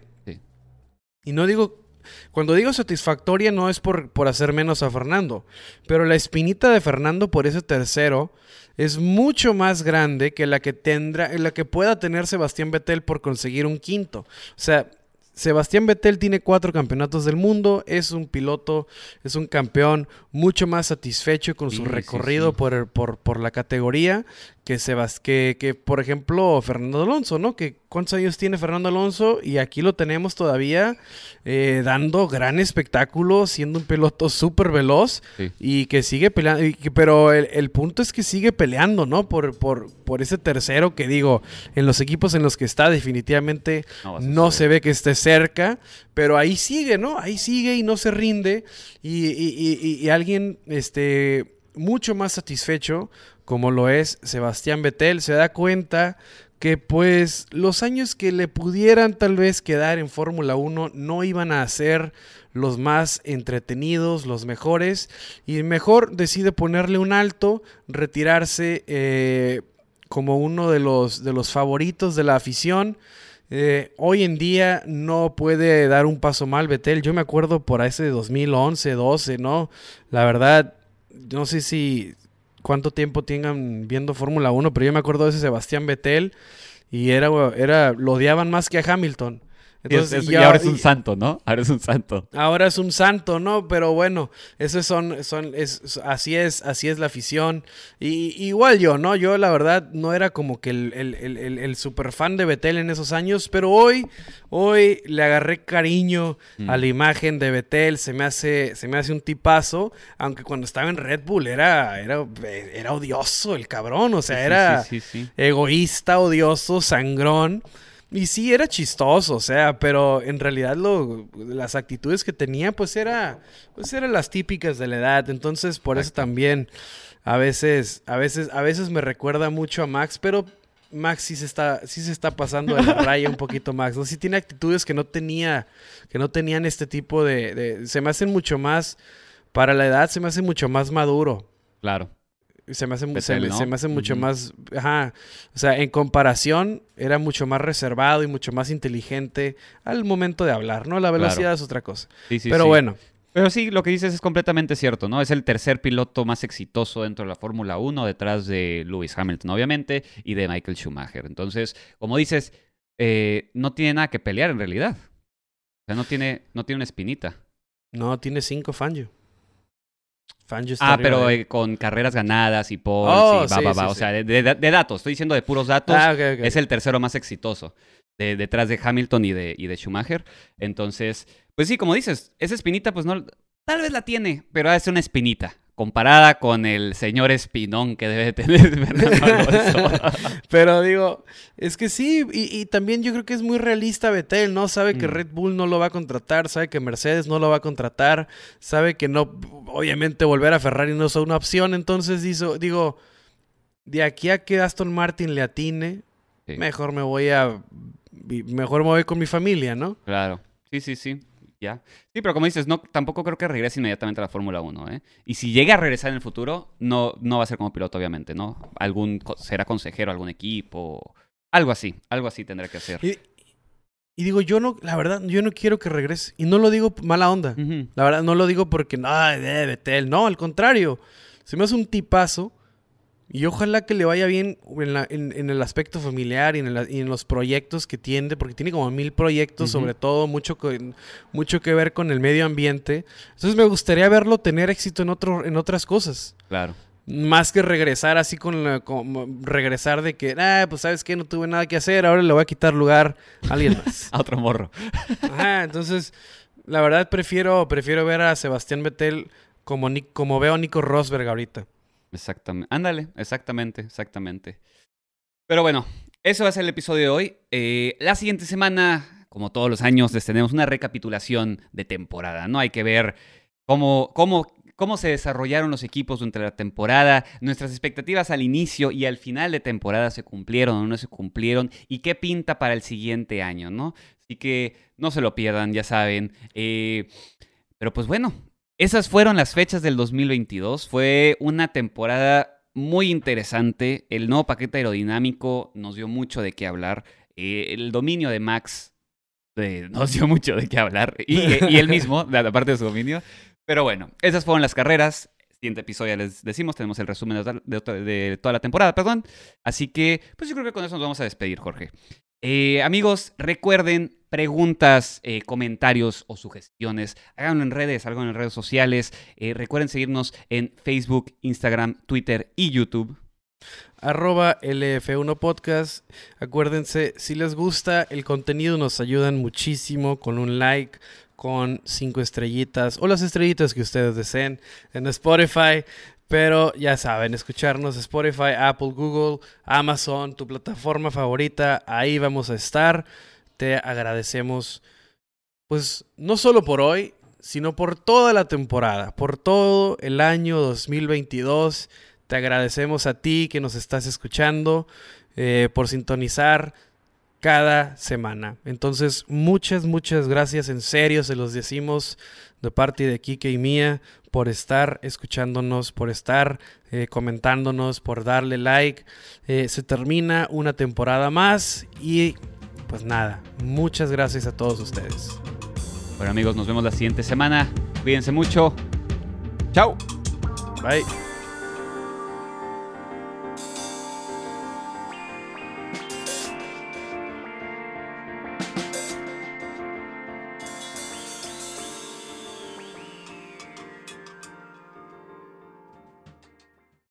Y no digo, cuando digo satisfactoria no es por, por hacer menos a Fernando, pero la espinita de Fernando por ese tercero es mucho más grande que la que tendrá, la que pueda tener Sebastián Vettel por conseguir un quinto. O sea, Sebastián Vettel tiene cuatro campeonatos del mundo, es un piloto, es un campeón mucho más satisfecho con su recorrido Por, por, por, la categoría que, Sebas, que, que, por ejemplo, Fernando Alonso, ¿no? Que cuántos años tiene Fernando Alonso y aquí lo tenemos todavía eh, dando gran espectáculo, siendo un piloto súper veloz y que sigue peleando, pero el, punto es que sigue peleando, ¿no? Por, por, por ese tercero que digo, en los equipos en los que está definitivamente no, se ve que esté cerca, pero ahí sigue, ¿no? Ahí sigue y no se rinde y, y, y alguien, este mucho más satisfecho como lo es Sebastián Vettel, se da cuenta que pues los años que le pudieran tal vez quedar en Fórmula 1 no iban a ser los más entretenidos, los mejores, y mejor decide ponerle un alto, retirarse eh, como uno de los, de los favoritos de la afición. Eh, hoy en día no puede dar un paso mal Vettel. Yo me acuerdo por ese 2011, 12, ¿no? La verdad, no sé si, cuánto tiempo tengan viendo Fórmula 1, pero yo me acuerdo de ese Sebastián Vettel y era, era, lo odiaban más que a Hamilton y, ahora es un santo, ¿no? Ahora es un santo. Ahora es un santo, ¿no? Pero bueno, eso son, son, es, así es, así es la afición. Y, igual yo, ¿no? Yo la verdad no era como que el, el, el, super fan de Betel en esos años, pero hoy, hoy le agarré cariño mm. a la imagen de Betel. Se me hace, se me hace un tipazo, aunque cuando estaba en Red Bull era, era, era odioso el cabrón, o sea, era egoísta, odioso, sangrón. Y sí, era chistoso, o sea, pero en realidad lo, las actitudes que tenía, pues era, pues eran las típicas de la edad. Entonces, por eso también a veces, a veces, a veces me recuerda mucho a Max, pero Max sí se está, sí se está pasando de la raya un poquito Max. ¿no? Sí tiene actitudes que no tenía, que no tenían este tipo de, de, Se me hacen mucho más. Para la edad se me hace mucho más maduro. Claro. Se me hace, se, me- ¿no? se me hace mucho más. Ajá. O sea, en comparación, era mucho más reservado y mucho más inteligente al momento de hablar, ¿no? La velocidad Claro. es otra cosa. Sí, sí, Pero sí. bueno, Pero sí, lo que dices es completamente cierto, ¿no? Es el tercer piloto más exitoso dentro de la Fórmula 1, detrás de Lewis Hamilton, obviamente, y de Michael Schumacher. Entonces, como dices, eh, no tiene nada que pelear en realidad. O sea, no tiene, no tiene una espinita. no, tiene cinco Fangio. Ah, pero eh, con carreras ganadas y poles Oh, y va, sí, va, sí, va. O sea, de, de- de datos. Estoy diciendo de puros datos. Ah. Es el tercero más exitoso. de- detrás de Hamilton y de, y de Schumacher. Entonces, pues sí, como dices, esa espinita, pues no. Tal vez la tiene, pero es una espinita. Comparada con el señor espinón que debe de tener Fernando. Pero digo, es que sí, y, y también yo creo que es muy realista Betel, ¿no? Sabe que Mm. Red Bull no lo va a contratar, sabe que Mercedes no lo va a contratar, sabe que no, obviamente volver a Ferrari no es una opción, entonces digo, digo de aquí a que Aston Martin le atine, Sí, mejor me voy a, mejor me voy con mi familia, ¿no? Claro. Sí, sí, sí. Ya. Sí, pero como dices, no, tampoco creo que regrese inmediatamente a la Fórmula 1, ¿eh? Y si llega a regresar en el futuro, no, no va a ser como piloto, obviamente, ¿no? Algún, será consejero, algún equipo, algo así, algo así tendrá que hacer. Y, y digo, yo no, la verdad, yo no quiero que regrese, y no lo digo mala onda. La verdad, no lo digo porque, no, de Betel. No, al contrario. Se me hace un tipazo. Y ojalá que le vaya bien en, la- en- en el aspecto familiar y en, el- y en los proyectos que tiene, porque tiene como mil proyectos, sobre todo mucho, co- mucho que ver con el medio ambiente. Entonces me gustaría verlo tener éxito en, otro, en otras cosas. Claro. Más que regresar así con la, regresar de que, ah, pues sabes que no tuve nada que hacer, ahora le voy a quitar lugar a alguien más. A otro morro. Ajá, entonces, la verdad prefiero, prefiero ver a Sebastián Vettel como, como veo a Nico Rosberg ahorita. Exactamente. Ándale, exactamente, exactamente. Pero bueno, eso va a ser el episodio de hoy. Eh, la siguiente semana, como todos los años, les tenemos una recapitulación de temporada, ¿no? Hay que ver cómo, cómo, cómo se desarrollaron los equipos durante la temporada, nuestras expectativas al inicio y al final de temporada se cumplieron o no se cumplieron y qué pinta para el siguiente año, ¿no? Así que no se lo pierdan, ya saben. Eh, pero pues bueno, esas fueron las fechas del 2022. Fue una temporada muy interesante. El nuevo paquete aerodinámico nos dio mucho de qué hablar. Eh, el dominio de Max eh, nos dio mucho de qué hablar. Y, y él mismo, de la parte de su dominio. Pero bueno, esas fueron las carreras. Siguiente episodio les decimos, tenemos el resumen de, toda la temporada, perdón. Así que, pues yo creo que con eso nos vamos a despedir, Jorge. Eh, amigos, recuerden preguntas, eh, comentarios o sugestiones. Háganlo en redes, háganlo en redes sociales. Eh, recuerden seguirnos en Facebook, Instagram, Twitter y YouTube. Arroba LF1 Podcast. Acuérdense, si les gusta el contenido, nos ayudan muchísimo con un like, con cinco estrellitas o las estrellitas que ustedes deseen en Spotify. Pero ya saben, escucharnos Spotify, Apple, Google, Amazon, tu plataforma favorita, ahí vamos a estar. Te agradecemos, pues no solo por hoy, sino por toda la temporada, por todo el año 2022. Te agradecemos a ti que nos estás escuchando eh, por sintonizar cada semana. Entonces, muchas, muchas gracias. En serio, se los decimos de parte de Kike y mía por estar escuchándonos, por estar eh, comentándonos, por darle like. Eh, se termina una temporada más y pues nada, muchas gracias a todos ustedes. Bueno amigos, nos vemos la siguiente semana. Cuídense mucho. Chao. Bye.